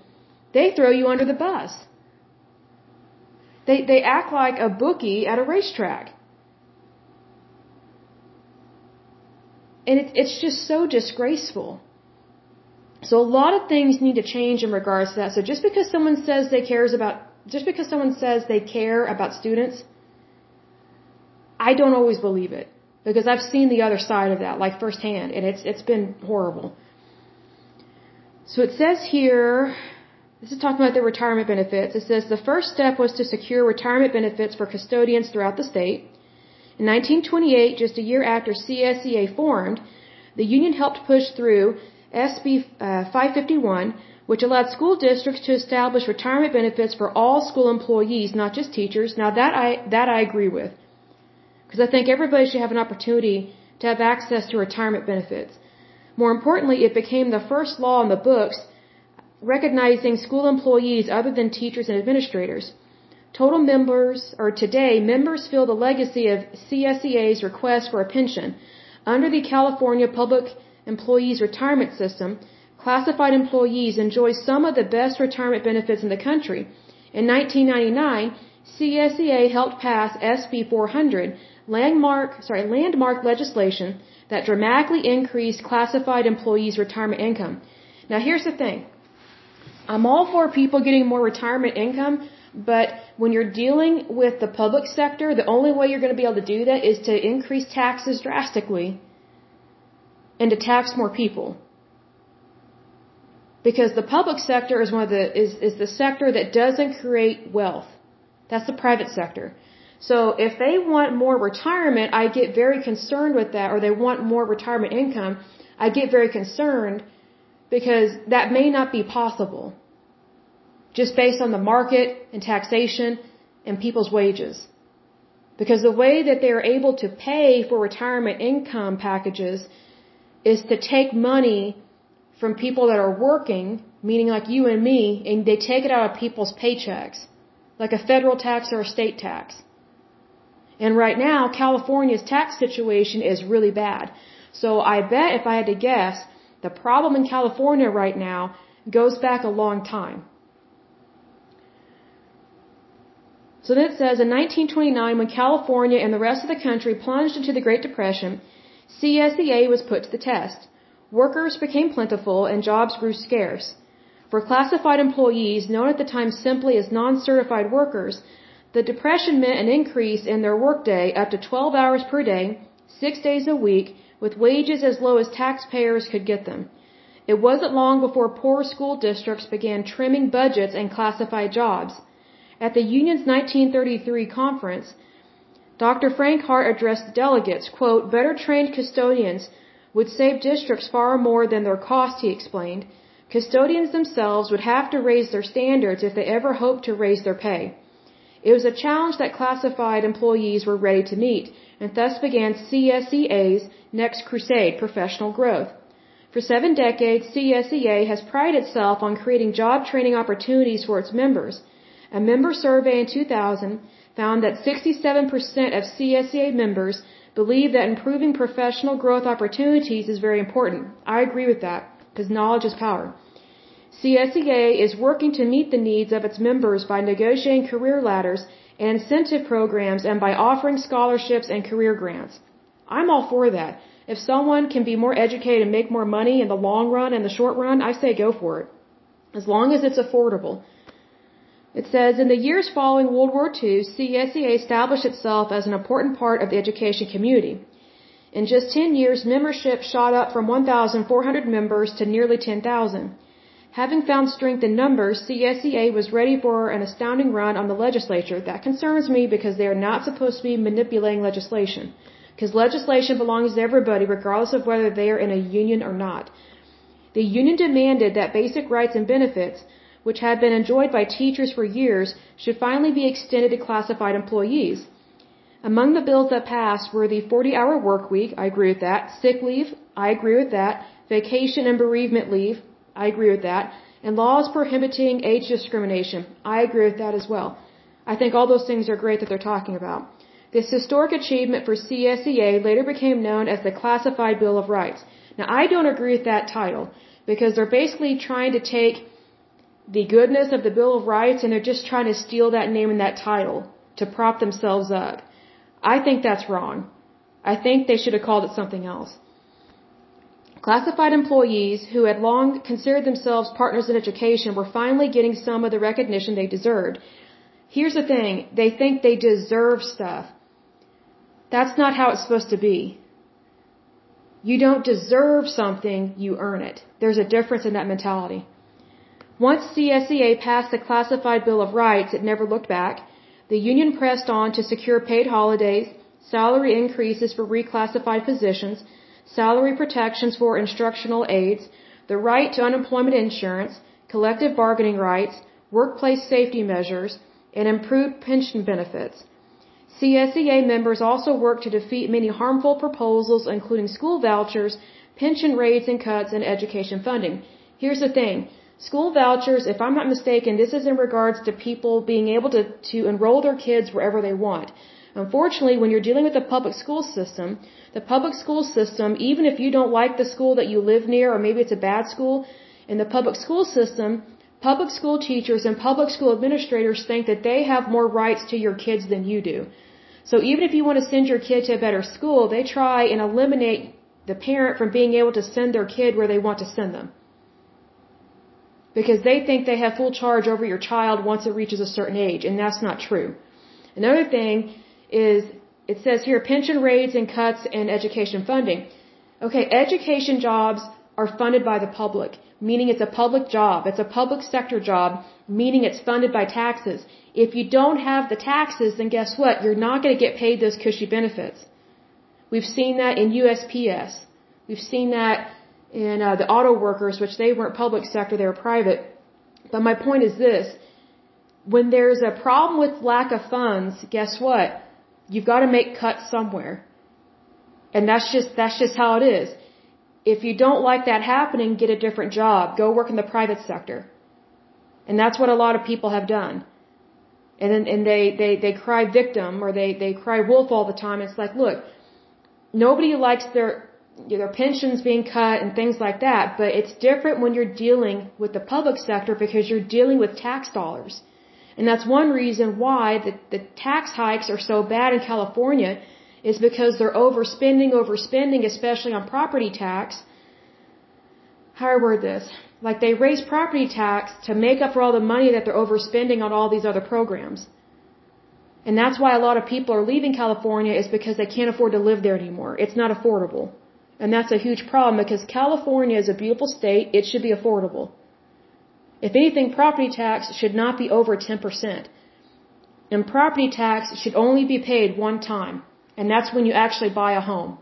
Speaker 1: they throw you under the bus. They, they act like a bookie at a racetrack. And it, it's just so disgraceful. So a lot of things need to change in regards to that. So just because someone says they cares about, just because someone says they care about students, I don't always believe it because I've seen the other side of that, like firsthand, and it's it's been horrible. So it says here, this is talking about the retirement benefits. It says the first step was to secure retirement benefits for custodians throughout the state. In 1928, just a year after CSEA formed, the union helped push through SB uh, 551, which allowed school districts to establish retirement benefits for all school employees, not just teachers. Now that I that I agree with, because I think everybody should have an opportunity to have access to retirement benefits. More importantly, it became the first law in the books recognizing school employees other than teachers and administrators. Total members, or today, members feel the legacy of CSEA's request for a pension. Under the California Public Employees Retirement System, classified employees enjoy some of the best retirement benefits in the country. In 1999, CSEA helped pass SB 400, landmark, sorry, landmark legislation that dramatically increased classified employees' retirement income. Now here's the thing. I'm all for people getting more retirement income, but when you're dealing with the public sector, the only way you're going to be able to do that is to increase taxes drastically and to tax more people. Because the public sector is one of the is, is the sector that doesn't create wealth. That's the private sector. So if they want more retirement, I get very concerned with that, or they want more retirement income, I get very concerned because that may not be possible just based on the market and taxation and people's wages. Because the way that they're able to pay for retirement income packages is to take money from people that are working, meaning like you and me, and they take it out of people's paychecks, like a federal tax or a state tax. And right now, California's tax situation is really bad. So I bet if I had to guess, the problem in California right now goes back a long time. So then it says in 1929, when California and the rest of the country plunged into the Great Depression, CSEA was put to the test. Workers became plentiful and jobs grew scarce. For classified employees, known at the time simply as non-certified workers, the depression meant an increase in their workday up to 12 hours per day, six days a week, with wages as low as taxpayers could get them. It wasn't long before poor school districts began trimming budgets and classified jobs. At the union's 1933 conference, Dr. Frank Hart addressed delegates, quote, better trained custodians would save districts far more than their cost, he explained. Custodians themselves would have to raise their standards if they ever hoped to raise their pay. It was a challenge that classified employees were ready to meet, and thus began CSEA's next crusade, professional growth. For seven decades, CSEA has prided itself on creating job training opportunities for its members. A member survey in 2000 found that 67% of CSEA members believe that improving professional growth opportunities is very important. I agree with that, because knowledge is power. CSEA is working to meet the needs of its members by negotiating career ladders and incentive programs and by offering scholarships and career grants. I'm all for that. If someone can be more educated and make more money in the long run and the short run, I say go for it. As long as it's affordable. It says, in the years following World War II, CSEA established itself as an important part of the education community. In just 10 years, membership shot up from 1,400 members to nearly 10,000. Having found strength in numbers, CSEA was ready for an astounding run on the legislature. That concerns me because they are not supposed to be manipulating legislation. Because legislation belongs to everybody regardless of whether they are in a union or not. The union demanded that basic rights and benefits, which had been enjoyed by teachers for years, should finally be extended to classified employees. Among the bills that passed were the 40 hour work week, I agree with that, sick leave, I agree with that, vacation and bereavement leave, I agree with that. And laws prohibiting age discrimination. I agree with that as well. I think all those things are great that they're talking about. This historic achievement for CSEA later became known as the Classified Bill of Rights. Now, I don't agree with that title because they're basically trying to take the goodness of the Bill of Rights and they're just trying to steal that name and that title to prop themselves up. I think that's wrong. I think they should have called it something else. Classified employees who had long considered themselves partners in education were finally getting some of the recognition they deserved. Here's the thing, they think they deserve stuff. That's not how it's supposed to be. You don't deserve something, you earn it. There's a difference in that mentality. Once CSEA passed the Classified Bill of Rights, it never looked back. The union pressed on to secure paid holidays, salary increases for reclassified positions, salary protections for instructional aides, the right to unemployment insurance, collective bargaining rights, workplace safety measures, and improved pension benefits. CSEA members also worked to defeat many harmful proposals including school vouchers, pension rates and cuts, and education funding. Here's the thing. School vouchers, if I'm not mistaken, this is in regards to people being able to, to enroll their kids wherever they want. Unfortunately, when you're dealing with the public school system, the public school system, even if you don't like the school that you live near or maybe it's a bad school, in the public school system, public school teachers and public school administrators think that they have more rights to your kids than you do. So even if you want to send your kid to a better school, they try and eliminate the parent from being able to send their kid where they want to send them because they think they have full charge over your child once it reaches a certain age, and that's not true. Another thing is it says here pension rates and cuts in education funding. Okay, education jobs are funded by the public, meaning it's a public job. It's a public sector job, meaning it's funded by taxes. If you don't have the taxes, then guess what? You're not going to get paid those cushy benefits. We've seen that in USPS. We've seen that and uh, the auto workers, which they weren't public sector, they were private. But my point is this: when there's a problem with lack of funds, guess what? You've got to make cuts somewhere, and that's just that's just how it is. If you don't like that happening, get a different job. Go work in the private sector, and that's what a lot of people have done. And then and they they they cry victim or they they cry wolf all the time. It's like, look, nobody likes their their pensions being cut and things like that, but it's different when you're dealing with the public sector because you're dealing with tax dollars. And that's one reason why the, the tax hikes are so bad in California is because they're overspending, overspending, especially on property tax. How do I word this? Like they raise property tax to make up for all the money that they're overspending on all these other programs. And that's why a lot of people are leaving California is because they can't afford to live there anymore. It's not affordable. And that's a huge problem because California is a beautiful state. It should be affordable. If anything, property tax should not be over 10%. And property tax should only be paid one time. And that's when you actually buy a home.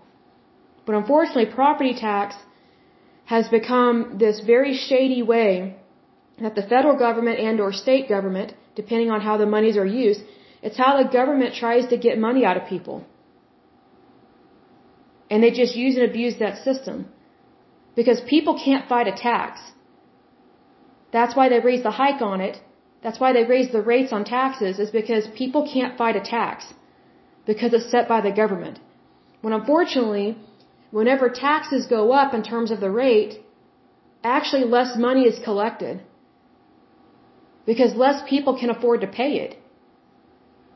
Speaker 1: But unfortunately, property tax has become this very shady way that the federal government and or state government, depending on how the monies are used, it's how the government tries to get money out of people. And they just use and abuse that system. Because people can't fight a tax. That's why they raise the hike on it. That's why they raise the rates on taxes is because people can't fight a tax. Because it's set by the government. When unfortunately, whenever taxes go up in terms of the rate, actually less money is collected. Because less people can afford to pay it.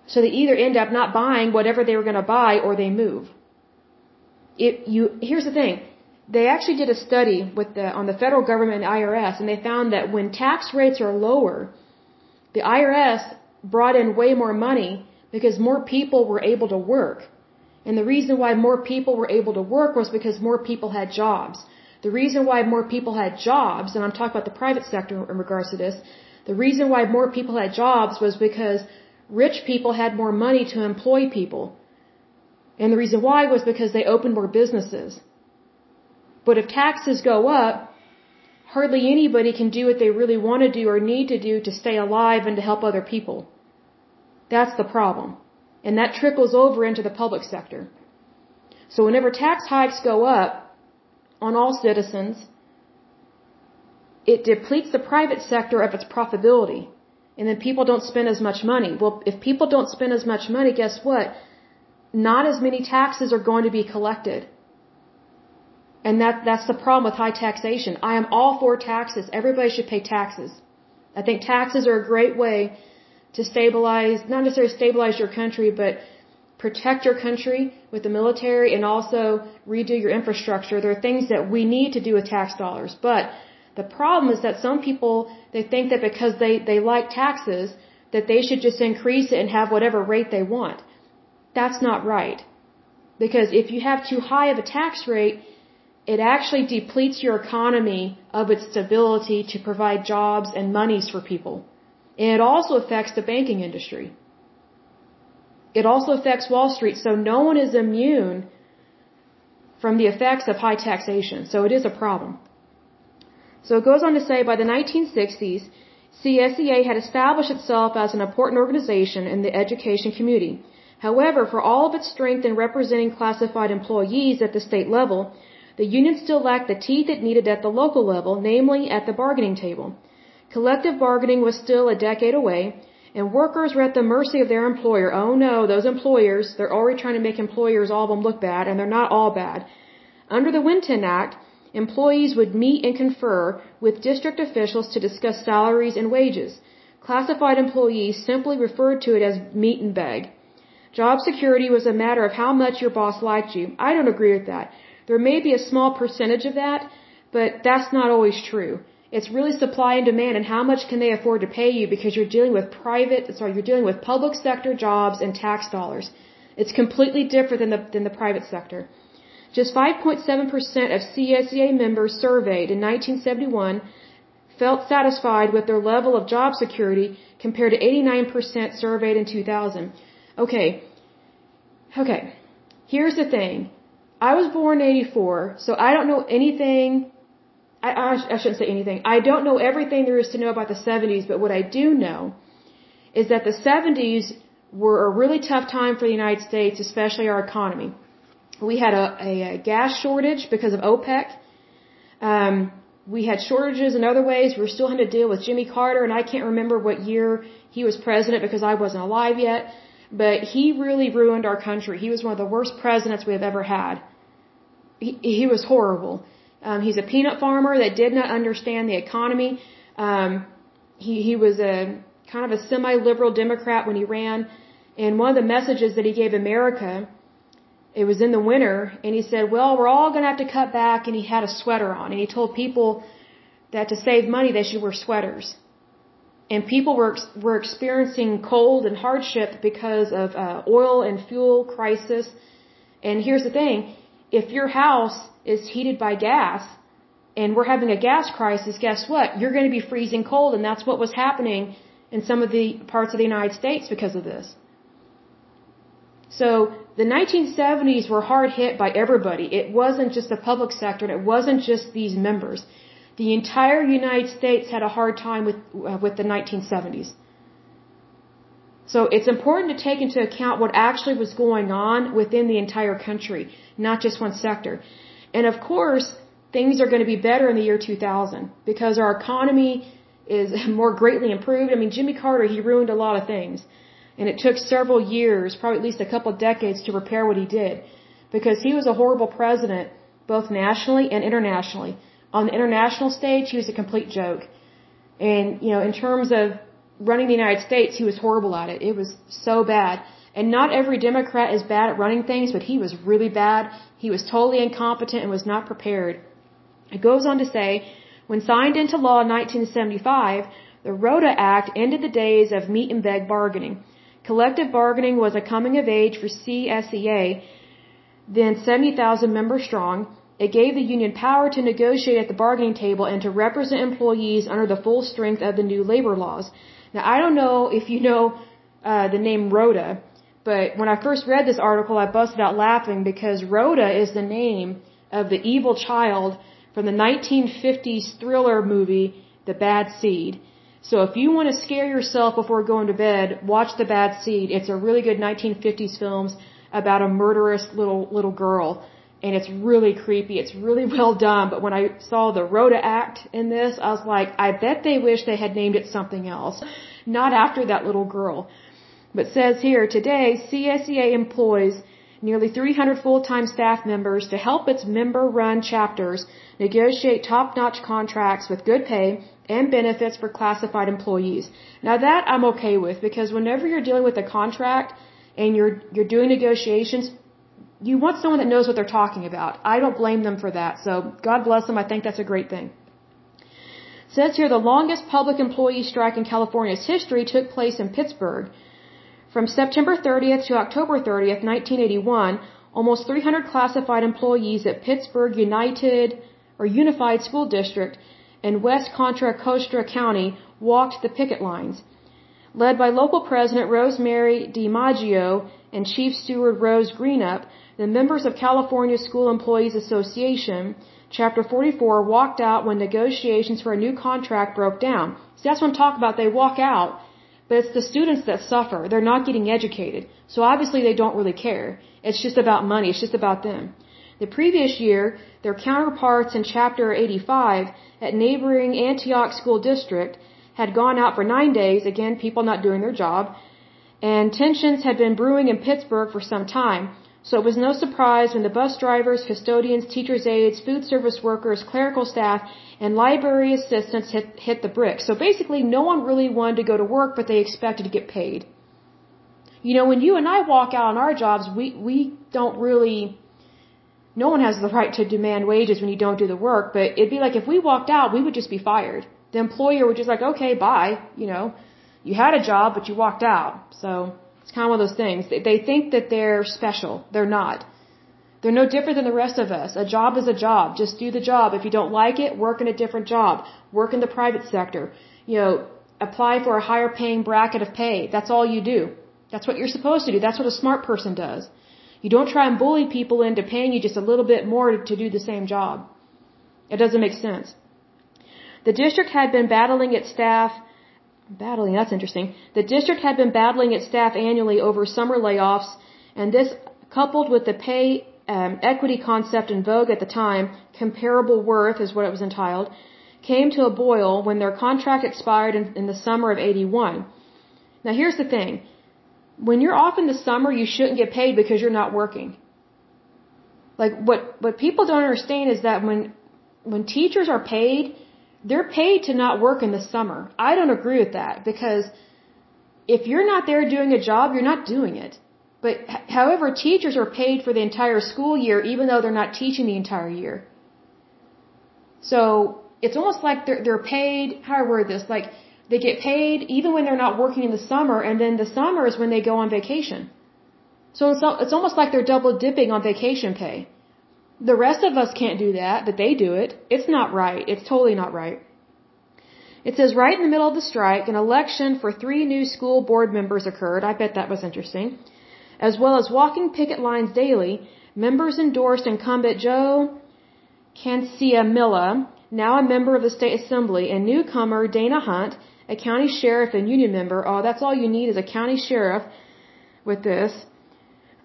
Speaker 1: So they either end up not buying whatever they were going to buy or they move it you here's the thing. They actually did a study with the on the federal government and IRS and they found that when tax rates are lower the IRS brought in way more money because more people were able to work. And the reason why more people were able to work was because more people had jobs. The reason why more people had jobs and I'm talking about the private sector in regards to this the reason why more people had jobs was because rich people had more money to employ people and the reason why was because they opened more businesses. But if taxes go up, hardly anybody can do what they really want to do or need to do to stay alive and to help other people. That's the problem. And that trickles over into the public sector. So whenever tax hikes go up on all citizens, it depletes the private sector of its profitability. And then people don't spend as much money. Well, if people don't spend as much money, guess what? Not as many taxes are going to be collected. And that, that's the problem with high taxation. I am all for taxes. Everybody should pay taxes. I think taxes are a great way to stabilize, not necessarily stabilize your country, but protect your country with the military and also redo your infrastructure. There are things that we need to do with tax dollars. But the problem is that some people, they think that because they, they like taxes, that they should just increase it and have whatever rate they want. That's not right. Because if you have too high of a tax rate, it actually depletes your economy of its stability to provide jobs and monies for people. And it also affects the banking industry. It also affects Wall Street, so no one is immune from the effects of high taxation. So it is a problem. So it goes on to say by the 1960s, CSEA had established itself as an important organization in the education community. However, for all of its strength in representing classified employees at the state level, the union still lacked the teeth it needed at the local level, namely at the bargaining table. Collective bargaining was still a decade away, and workers were at the mercy of their employer. Oh no, those employers, they're already trying to make employers, all of them look bad, and they're not all bad. Under the Winton Act, employees would meet and confer with district officials to discuss salaries and wages. Classified employees simply referred to it as meet and beg. Job security was a matter of how much your boss liked you. I don't agree with that. There may be a small percentage of that, but that's not always true. It's really supply and demand and how much can they afford to pay you because you're dealing with private, sorry, you're dealing with public sector jobs and tax dollars. It's completely different than the, than the private sector. Just 5.7% of CSEA members surveyed in 1971 felt satisfied with their level of job security compared to 89% surveyed in 2000. Okay. Okay. Here's the thing. I was born in 84, so I don't know anything. I, I, I shouldn't say anything. I don't know everything there is to know about the 70s, but what I do know is that the 70s were a really tough time for the United States, especially our economy. We had a, a, a gas shortage because of OPEC. Um, we had shortages in other ways. We were still having to deal with Jimmy Carter, and I can't remember what year he was president because I wasn't alive yet. But he really ruined our country. He was one of the worst presidents we have ever had. He, he was horrible. Um, he's a peanut farmer that did not understand the economy. Um, he, he was a kind of a semi-liberal Democrat when he ran. And one of the messages that he gave America, it was in the winter, and he said, well, we're all going to have to cut back. And he had a sweater on. And he told people that to save money, they should wear sweaters and people were were experiencing cold and hardship because of uh, oil and fuel crisis. And here's the thing: if your house is heated by gas, and we're having a gas crisis, guess what? You're going to be freezing cold, and that's what was happening in some of the parts of the United States because of this. So the 1970s were hard hit by everybody. It wasn't just the public sector, and it wasn't just these members. The entire United States had a hard time with, uh, with the 1970s. So it's important to take into account what actually was going on within the entire country, not just one sector. And of course, things are going to be better in the year 2000 because our economy is more greatly improved. I mean, Jimmy Carter, he ruined a lot of things. And it took several years, probably at least a couple of decades to repair what he did because he was a horrible president both nationally and internationally on the international stage, he was a complete joke. And, you know, in terms of running the United States, he was horrible at it. It was so bad. And not every Democrat is bad at running things, but he was really bad. He was totally incompetent and was not prepared. It goes on to say, when signed into law in 1975, the Rodda Act ended the days of meet and beg bargaining. Collective bargaining was a coming of age for CSEA, then 70,000 members strong, it gave the union power to negotiate at the bargaining table and to represent employees under the full strength of the new labor laws. Now, I don't know if you know uh, the name Rhoda, but when I first read this article, I busted out laughing because Rhoda is the name of the evil child from the 1950s thriller movie, The Bad Seed. So if you want to scare yourself before going to bed, watch The Bad Seed. It's a really good 1950s film about a murderous little little girl and it's really creepy. It's really well done. But when I saw the Rhoda Act in this, I was like, I bet they wish they had named it something else, not after that little girl. But says here, today, CSEA employs nearly 300 full-time staff members to help its member-run chapters negotiate top-notch contracts with good pay and benefits for classified employees. Now that I'm okay with because whenever you're dealing with a contract and you're you're doing negotiations, you want someone that knows what they're talking about. I don't blame them for that. So God bless them. I think that's a great thing. It says here the longest public employee strike in California's history took place in Pittsburg. From September 30th to October 30th, 1981, almost 300 classified employees at Pittsburg United or Unified School District in West Contra Costa County walked the picket lines. Led by local president Rosemary DiMaggio and Chief Steward Rose Greenup, the members of California School Employees Association, Chapter 44, walked out when negotiations for a new contract broke down. See, that's what I'm talking about. They walk out, but it's the students that suffer. They're not getting educated. So obviously they don't really care. It's just about money. It's just about them. The previous year, their counterparts in Chapter 85 at neighboring Antioch School District had gone out for nine days, again, people not doing their job, and tensions had been brewing in Pittsburg for some time. So it was no surprise when the bus drivers, custodians, teachers' aides, food service workers, clerical staff, and library assistants hit, hit the bricks. So basically, no one really wanted to go to work, but they expected to get paid. You know, when you and I walk out on our jobs, we, we don't really, no one has the right to demand wages when you don't do the work, but it'd be like if we walked out, we would just be fired. The employer would just like, okay, bye, you know, you had a job, but you walked out. So, it's kind of one of those things. They, think that they're special. They're not. They're no different than the rest of us. A job is a job. Just do the job. If you don't like it, work in a different job. Work in the private sector. You know, apply for a higher paying bracket of pay. That's all you do. That's what you're supposed to do. That's what a smart person does. You don't try and bully people into paying you just a little bit more to do the same job. It doesn't make sense. The district had been battling its staff Battling, that's interesting. The district had been battling its staff annually over summer layoffs, and this, coupled with the pay um, equity concept in vogue at the time, comparable worth is what it was entitled, came to a boil when their contract expired in, in the summer of 81. Now here's the thing. When you're off in the summer, you shouldn't get paid because you're not working. Like what, what people don't understand is that when, when teachers are paid, they're paid to not work in the summer. I don't agree with that because if you're not there doing a job, you're not doing it. But however, teachers are paid for the entire school year even though they're not teaching the entire year. So it's almost like they're, they're paid, how do I word this, like they get paid even when they're not working in the summer and then the summer is when they go on vacation. So it's, it's almost like they're double dipping on vacation pay. The rest of us can't do that, but they do it. It's not right. It's totally not right. It says right in the middle of the strike, an election for three new school board members occurred. I bet that was interesting. As well as walking picket lines daily, members endorsed incumbent Joe Canciamilla, now a member of the state assembly, and newcomer Dana Hunt, a county sheriff and union member. Oh, that's all you need is a county sheriff with this.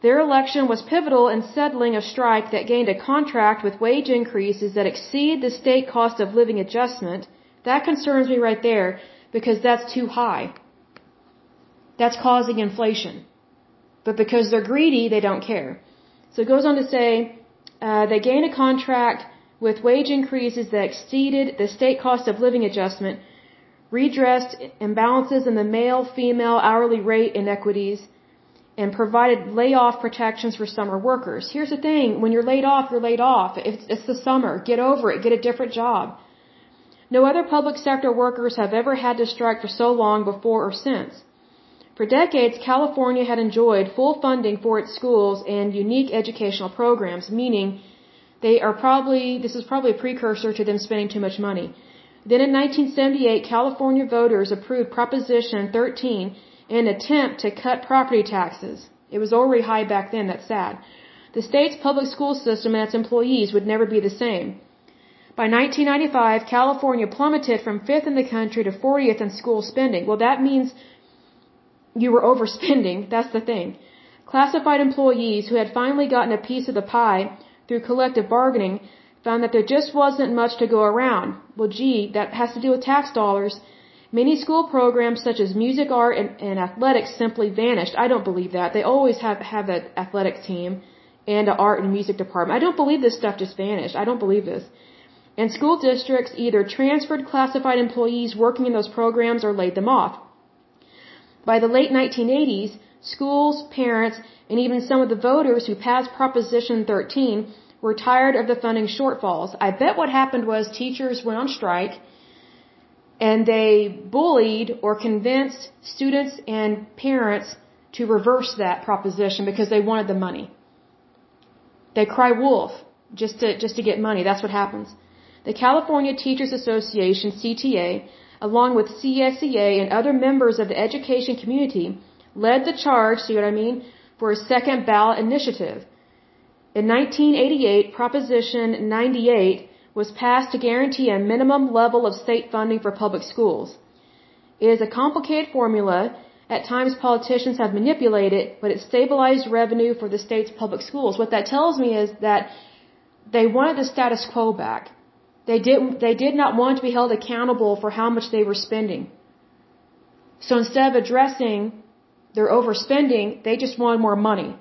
Speaker 1: Their election was pivotal in settling a strike that gained a contract with wage increases that exceed the state cost of living adjustment. That concerns me right there because that's too high. That's causing inflation. But because they're greedy, they don't care. So it goes on to say, uh, they gained a contract with wage increases that exceeded the state cost of living adjustment, redressed imbalances in the male-female hourly rate inequities, and provided layoff protections for summer workers. Here's the thing, when you're laid off, you're laid off. It's, it's the summer. Get over it. Get a different job. No other public sector workers have ever had to strike for so long before or since. For decades, California had enjoyed full funding for its schools and unique educational programs, meaning they are probably, this is probably a precursor to them spending too much money. Then in 1978, California voters approved Proposition 13 in an attempt to cut property taxes. It was already high back then, that's sad. The state's public school system and its employees would never be the same. By 1995, California plummeted from 5th in the country to 40th in school spending. Well, that means you were overspending, that's the thing. Classified employees who had finally gotten a piece of the pie through collective bargaining found that there just wasn't much to go around. Well, gee, that has to do with tax dollars Many school programs such as music, art, and, and athletics simply vanished. I don't believe that. They always have, have an athletic team and an art and music department. I don't believe this stuff just vanished. I don't believe this. And school districts either transferred classified employees working in those programs or laid them off. By the late 1980s, schools, parents, and even some of the voters who passed Proposition 13 were tired of the funding shortfalls. I bet what happened was teachers went on strike and they bullied or convinced students and parents to reverse that proposition because they wanted the money. They cry wolf just to, just to get money. That's what happens. The California Teachers Association, CTA, along with CSEA and other members of the education community, led the charge, see what I mean, for a second ballot initiative. In 1988, Proposition 98 was passed to guarantee a minimum level of state funding for public schools. It is a complicated formula. At times politicians have manipulated, it, but it stabilized revenue for the state's public schools. What that tells me is that they wanted the status quo back. They did, they did not want to be held accountable for how much they were spending. So instead of addressing their overspending, they just wanted more money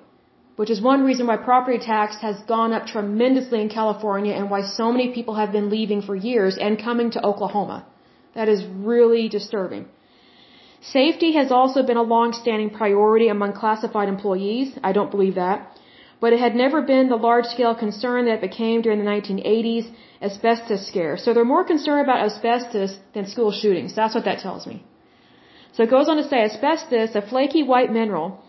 Speaker 1: which is one reason why property tax has gone up tremendously in California and why so many people have been leaving for years and coming to Oklahoma. That is really disturbing. Safety has also been a long-standing priority among classified employees. I don't believe that. But it had never been the large-scale concern that it became during the 1980s asbestos scare. So they're more concerned about asbestos than school shootings. That's what that tells me. So it goes on to say asbestos, a flaky white mineral,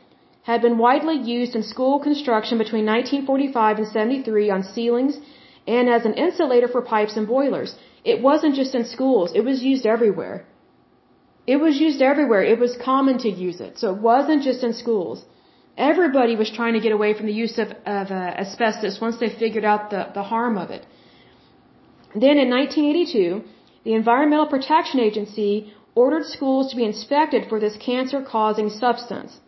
Speaker 1: had been widely used in school construction between 1945 and 73 on ceilings and as an insulator for pipes and boilers. It wasn't just in schools, it was used everywhere. It was used everywhere. It was common to use it. So it wasn't just in schools. Everybody was trying to get away from the use of, of uh, asbestos once they figured out the, the harm of it. Then in 1982, the Environmental Protection Agency ordered schools to be inspected for this cancer causing substance.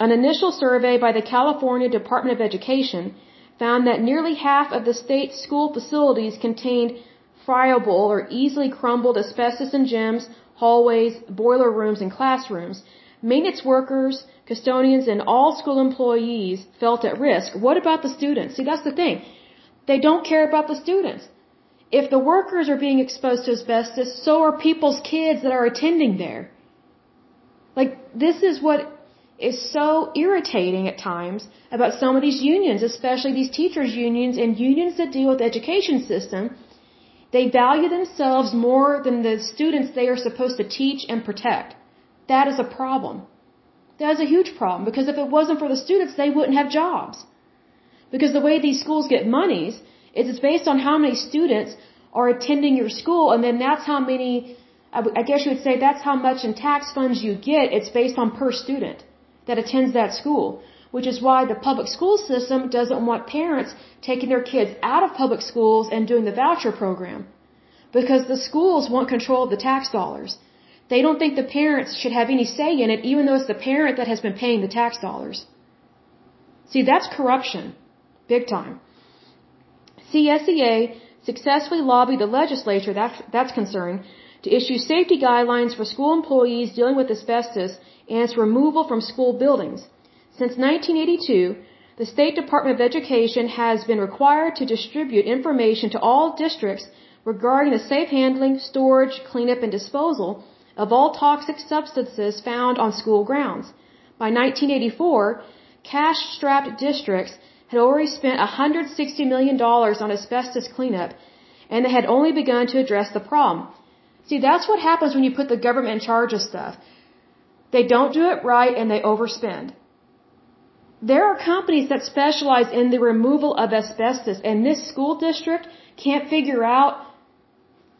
Speaker 1: An initial survey by the California Department of Education found that nearly half of the state's school facilities contained friable or easily crumbled asbestos in gyms, hallways, boiler rooms, and classrooms. Maintenance workers, custodians, and all school employees felt at risk. What about the students? See, that's the thing. They don't care about the students. If the workers are being exposed to asbestos, so are people's kids that are attending there. Like, this is what is so irritating at times about some of these unions, especially these teachers unions and unions that deal with the education system. They value themselves more than the students they are supposed to teach and protect. That is a problem. That is a huge problem because if it wasn't for the students, they wouldn't have jobs. Because the way these schools get monies is it's based on how many students are attending your school and then that's how many, I guess you would say that's how much in tax funds you get. It's based on per student that attends that school, which is why the public school system doesn't want parents taking their kids out of public schools and doing the voucher program. Because the schools want control of the tax dollars. They don't think the parents should have any say in it, even though it's the parent that has been paying the tax dollars. See, that's corruption. Big time. CSEA successfully lobbied the legislature, that, that's concerned, to issue safety guidelines for school employees dealing with asbestos and its removal from school buildings. Since 1982, the State Department of Education has been required to distribute information to all districts regarding the safe handling, storage, cleanup, and disposal of all toxic substances found on school grounds. By 1984, cash-strapped districts had already spent $160 million on asbestos cleanup, and they had only begun to address the problem. See, that's what happens when you put the government in charge of stuff. They don't do it right and they overspend. There are companies that specialize in the removal of asbestos and this school district can't figure out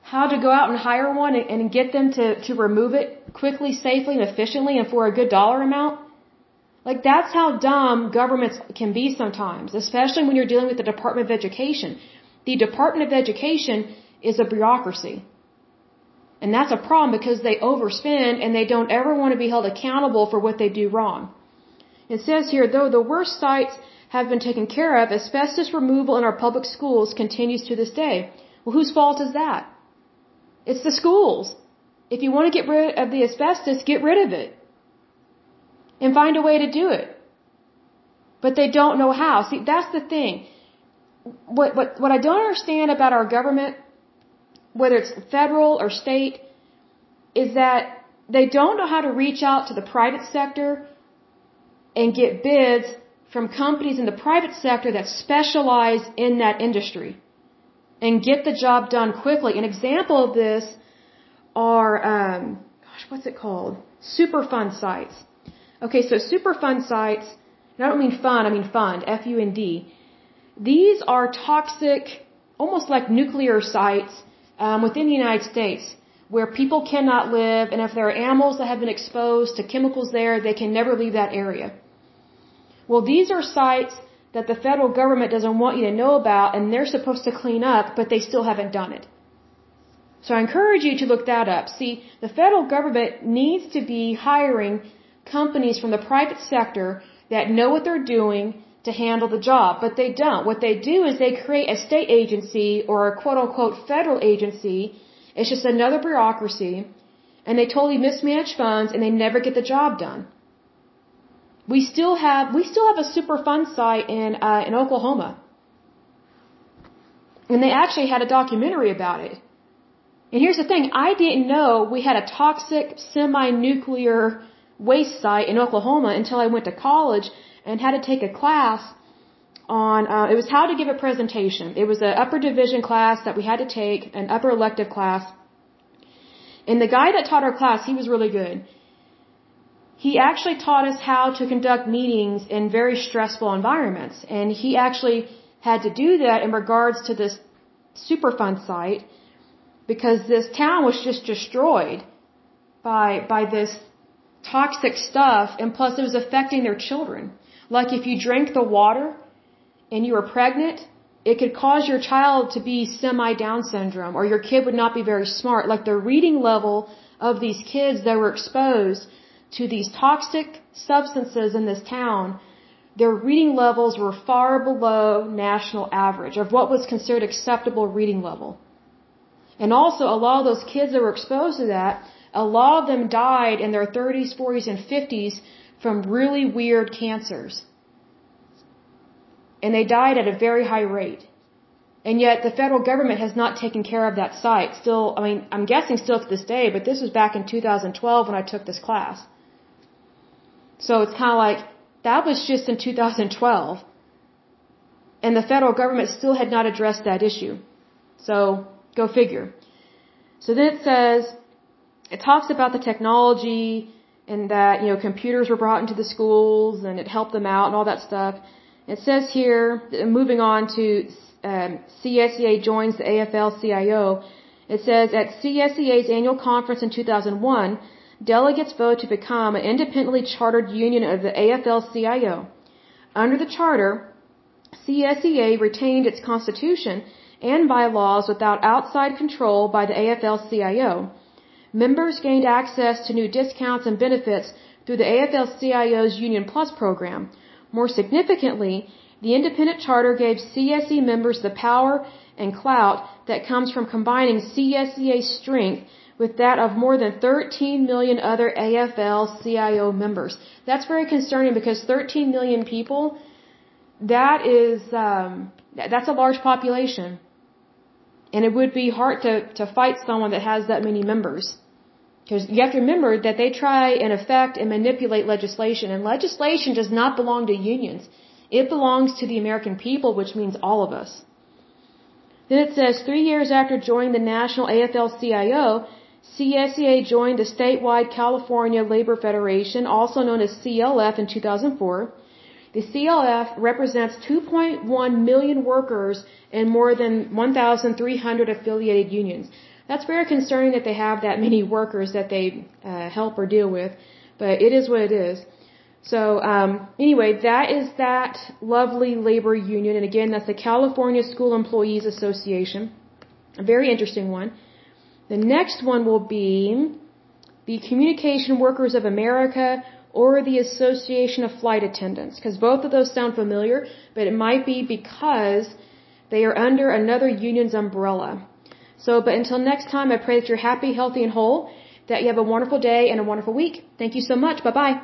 Speaker 1: how to go out and hire one and, get them to, to remove it quickly, safely, and efficiently and for a good dollar amount. Like that's how dumb governments can be sometimes, especially when you're dealing with the Department of Education. The Department of Education is a bureaucracy. And that's a problem because they overspend and they don't ever want to be held accountable for what they do wrong. It says here, though the worst sites have been taken care of, asbestos removal in our public schools continues to this day. Well, whose fault is that? It's the schools. If you want to get rid of the asbestos, get rid of it. And find a way to do it. But they don't know how. See, that's the thing. What, what, what I don't understand about our government whether it's federal or state, is that they don't know how to reach out to the private sector and get bids from companies in the private sector that specialize in that industry and get the job done quickly. An example of this are, um, gosh, what's it called? Superfund sites. Okay, so Superfund sites, and I don't mean fund, I mean fund, F-U-N-D. These are toxic, almost like nuclear sites um, within the United States where people cannot live, and if there are animals that have been exposed to chemicals there, they can never leave that area. Well, these are sites that the federal government doesn't want you to know about, and they're supposed to clean up, but they still haven't done it. So I encourage you to look that up. See, the federal government needs to be hiring companies from the private sector that know what they're doing to handle the job, but they don't. What they do is they create a state agency or a quote unquote federal agency it's just another bureaucracy, and they totally mismanage funds and they never get the job done. We still have we still have a Superfund site in uh, in Oklahoma, and they actually had a documentary about it. And here's the thing: I didn't know we had a toxic semi-nuclear waste site in Oklahoma until I went to college and had to take a class on uh, it was how to give a presentation. It was an upper division class that we had to take, an upper elective class. And the guy that taught our class, he was really good. He actually taught us how to conduct meetings in very stressful environments. And he actually had to do that in regards to this Superfund site because this town was just destroyed by by this toxic stuff and plus it was affecting their children. Like if you drank the water and you were pregnant, it could cause your child to be semi Down syndrome or your kid would not be very smart. Like the reading level of these kids that were exposed to these toxic substances in this town, their reading levels were far below national average of what was considered acceptable reading level. And also a lot of those kids that were exposed to that, a lot of them died in their 30s, 40s, and 50s from really weird cancers and they died at a very high rate. And yet the federal government has not taken care of that site. Still, I mean, I'm guessing still to this day, but this was back in 2012 when I took this class. So it's kind of like, that was just in 2012. And the federal government still had not addressed that issue. So, go figure. So then it says, it talks about the technology and that, you know, computers were brought into the schools and it helped them out and all that stuff. It says here, moving on to um, CSEA joins the AFL-CIO, it says at CSEA's annual conference in 2001, delegates vote to become an independently chartered union of the AFL-CIO. Under the charter, CSEA retained its constitution and bylaws without outside control by the AFL-CIO. Members gained access to new discounts and benefits through the AFL-CIO's Union Plus program, more significantly, the independent charter gave CSE members the power and clout that comes from combining CSEA's strength with that of more than 13 million other AFL CIO members. That's very concerning because 13 million people, that is, um, that's a large population. And it would be hard to, to fight someone that has that many members. Because you have to remember that they try and affect and manipulate legislation, and legislation does not belong to unions. It belongs to the American people, which means all of us. Then it says, three years after joining the National AFL-CIO, CSEA joined the statewide California Labor Federation, also known as CLF, in 2004. The CLF represents 2.1 million workers and more than 1,300 affiliated unions. That's very concerning that they have that many workers that they uh, help or deal with, but it is what it is. So um, anyway, that is that lovely labor union, and again, that's the California School Employees Association, a very interesting one. The next one will be the Communication Workers of America or the Association of Flight Attendants, because both of those sound familiar, but it might be because they are under another union's umbrella. So, but until next time, I pray that you're happy, healthy, and whole, that you have a wonderful day and a wonderful week. Thank you so much. Bye bye.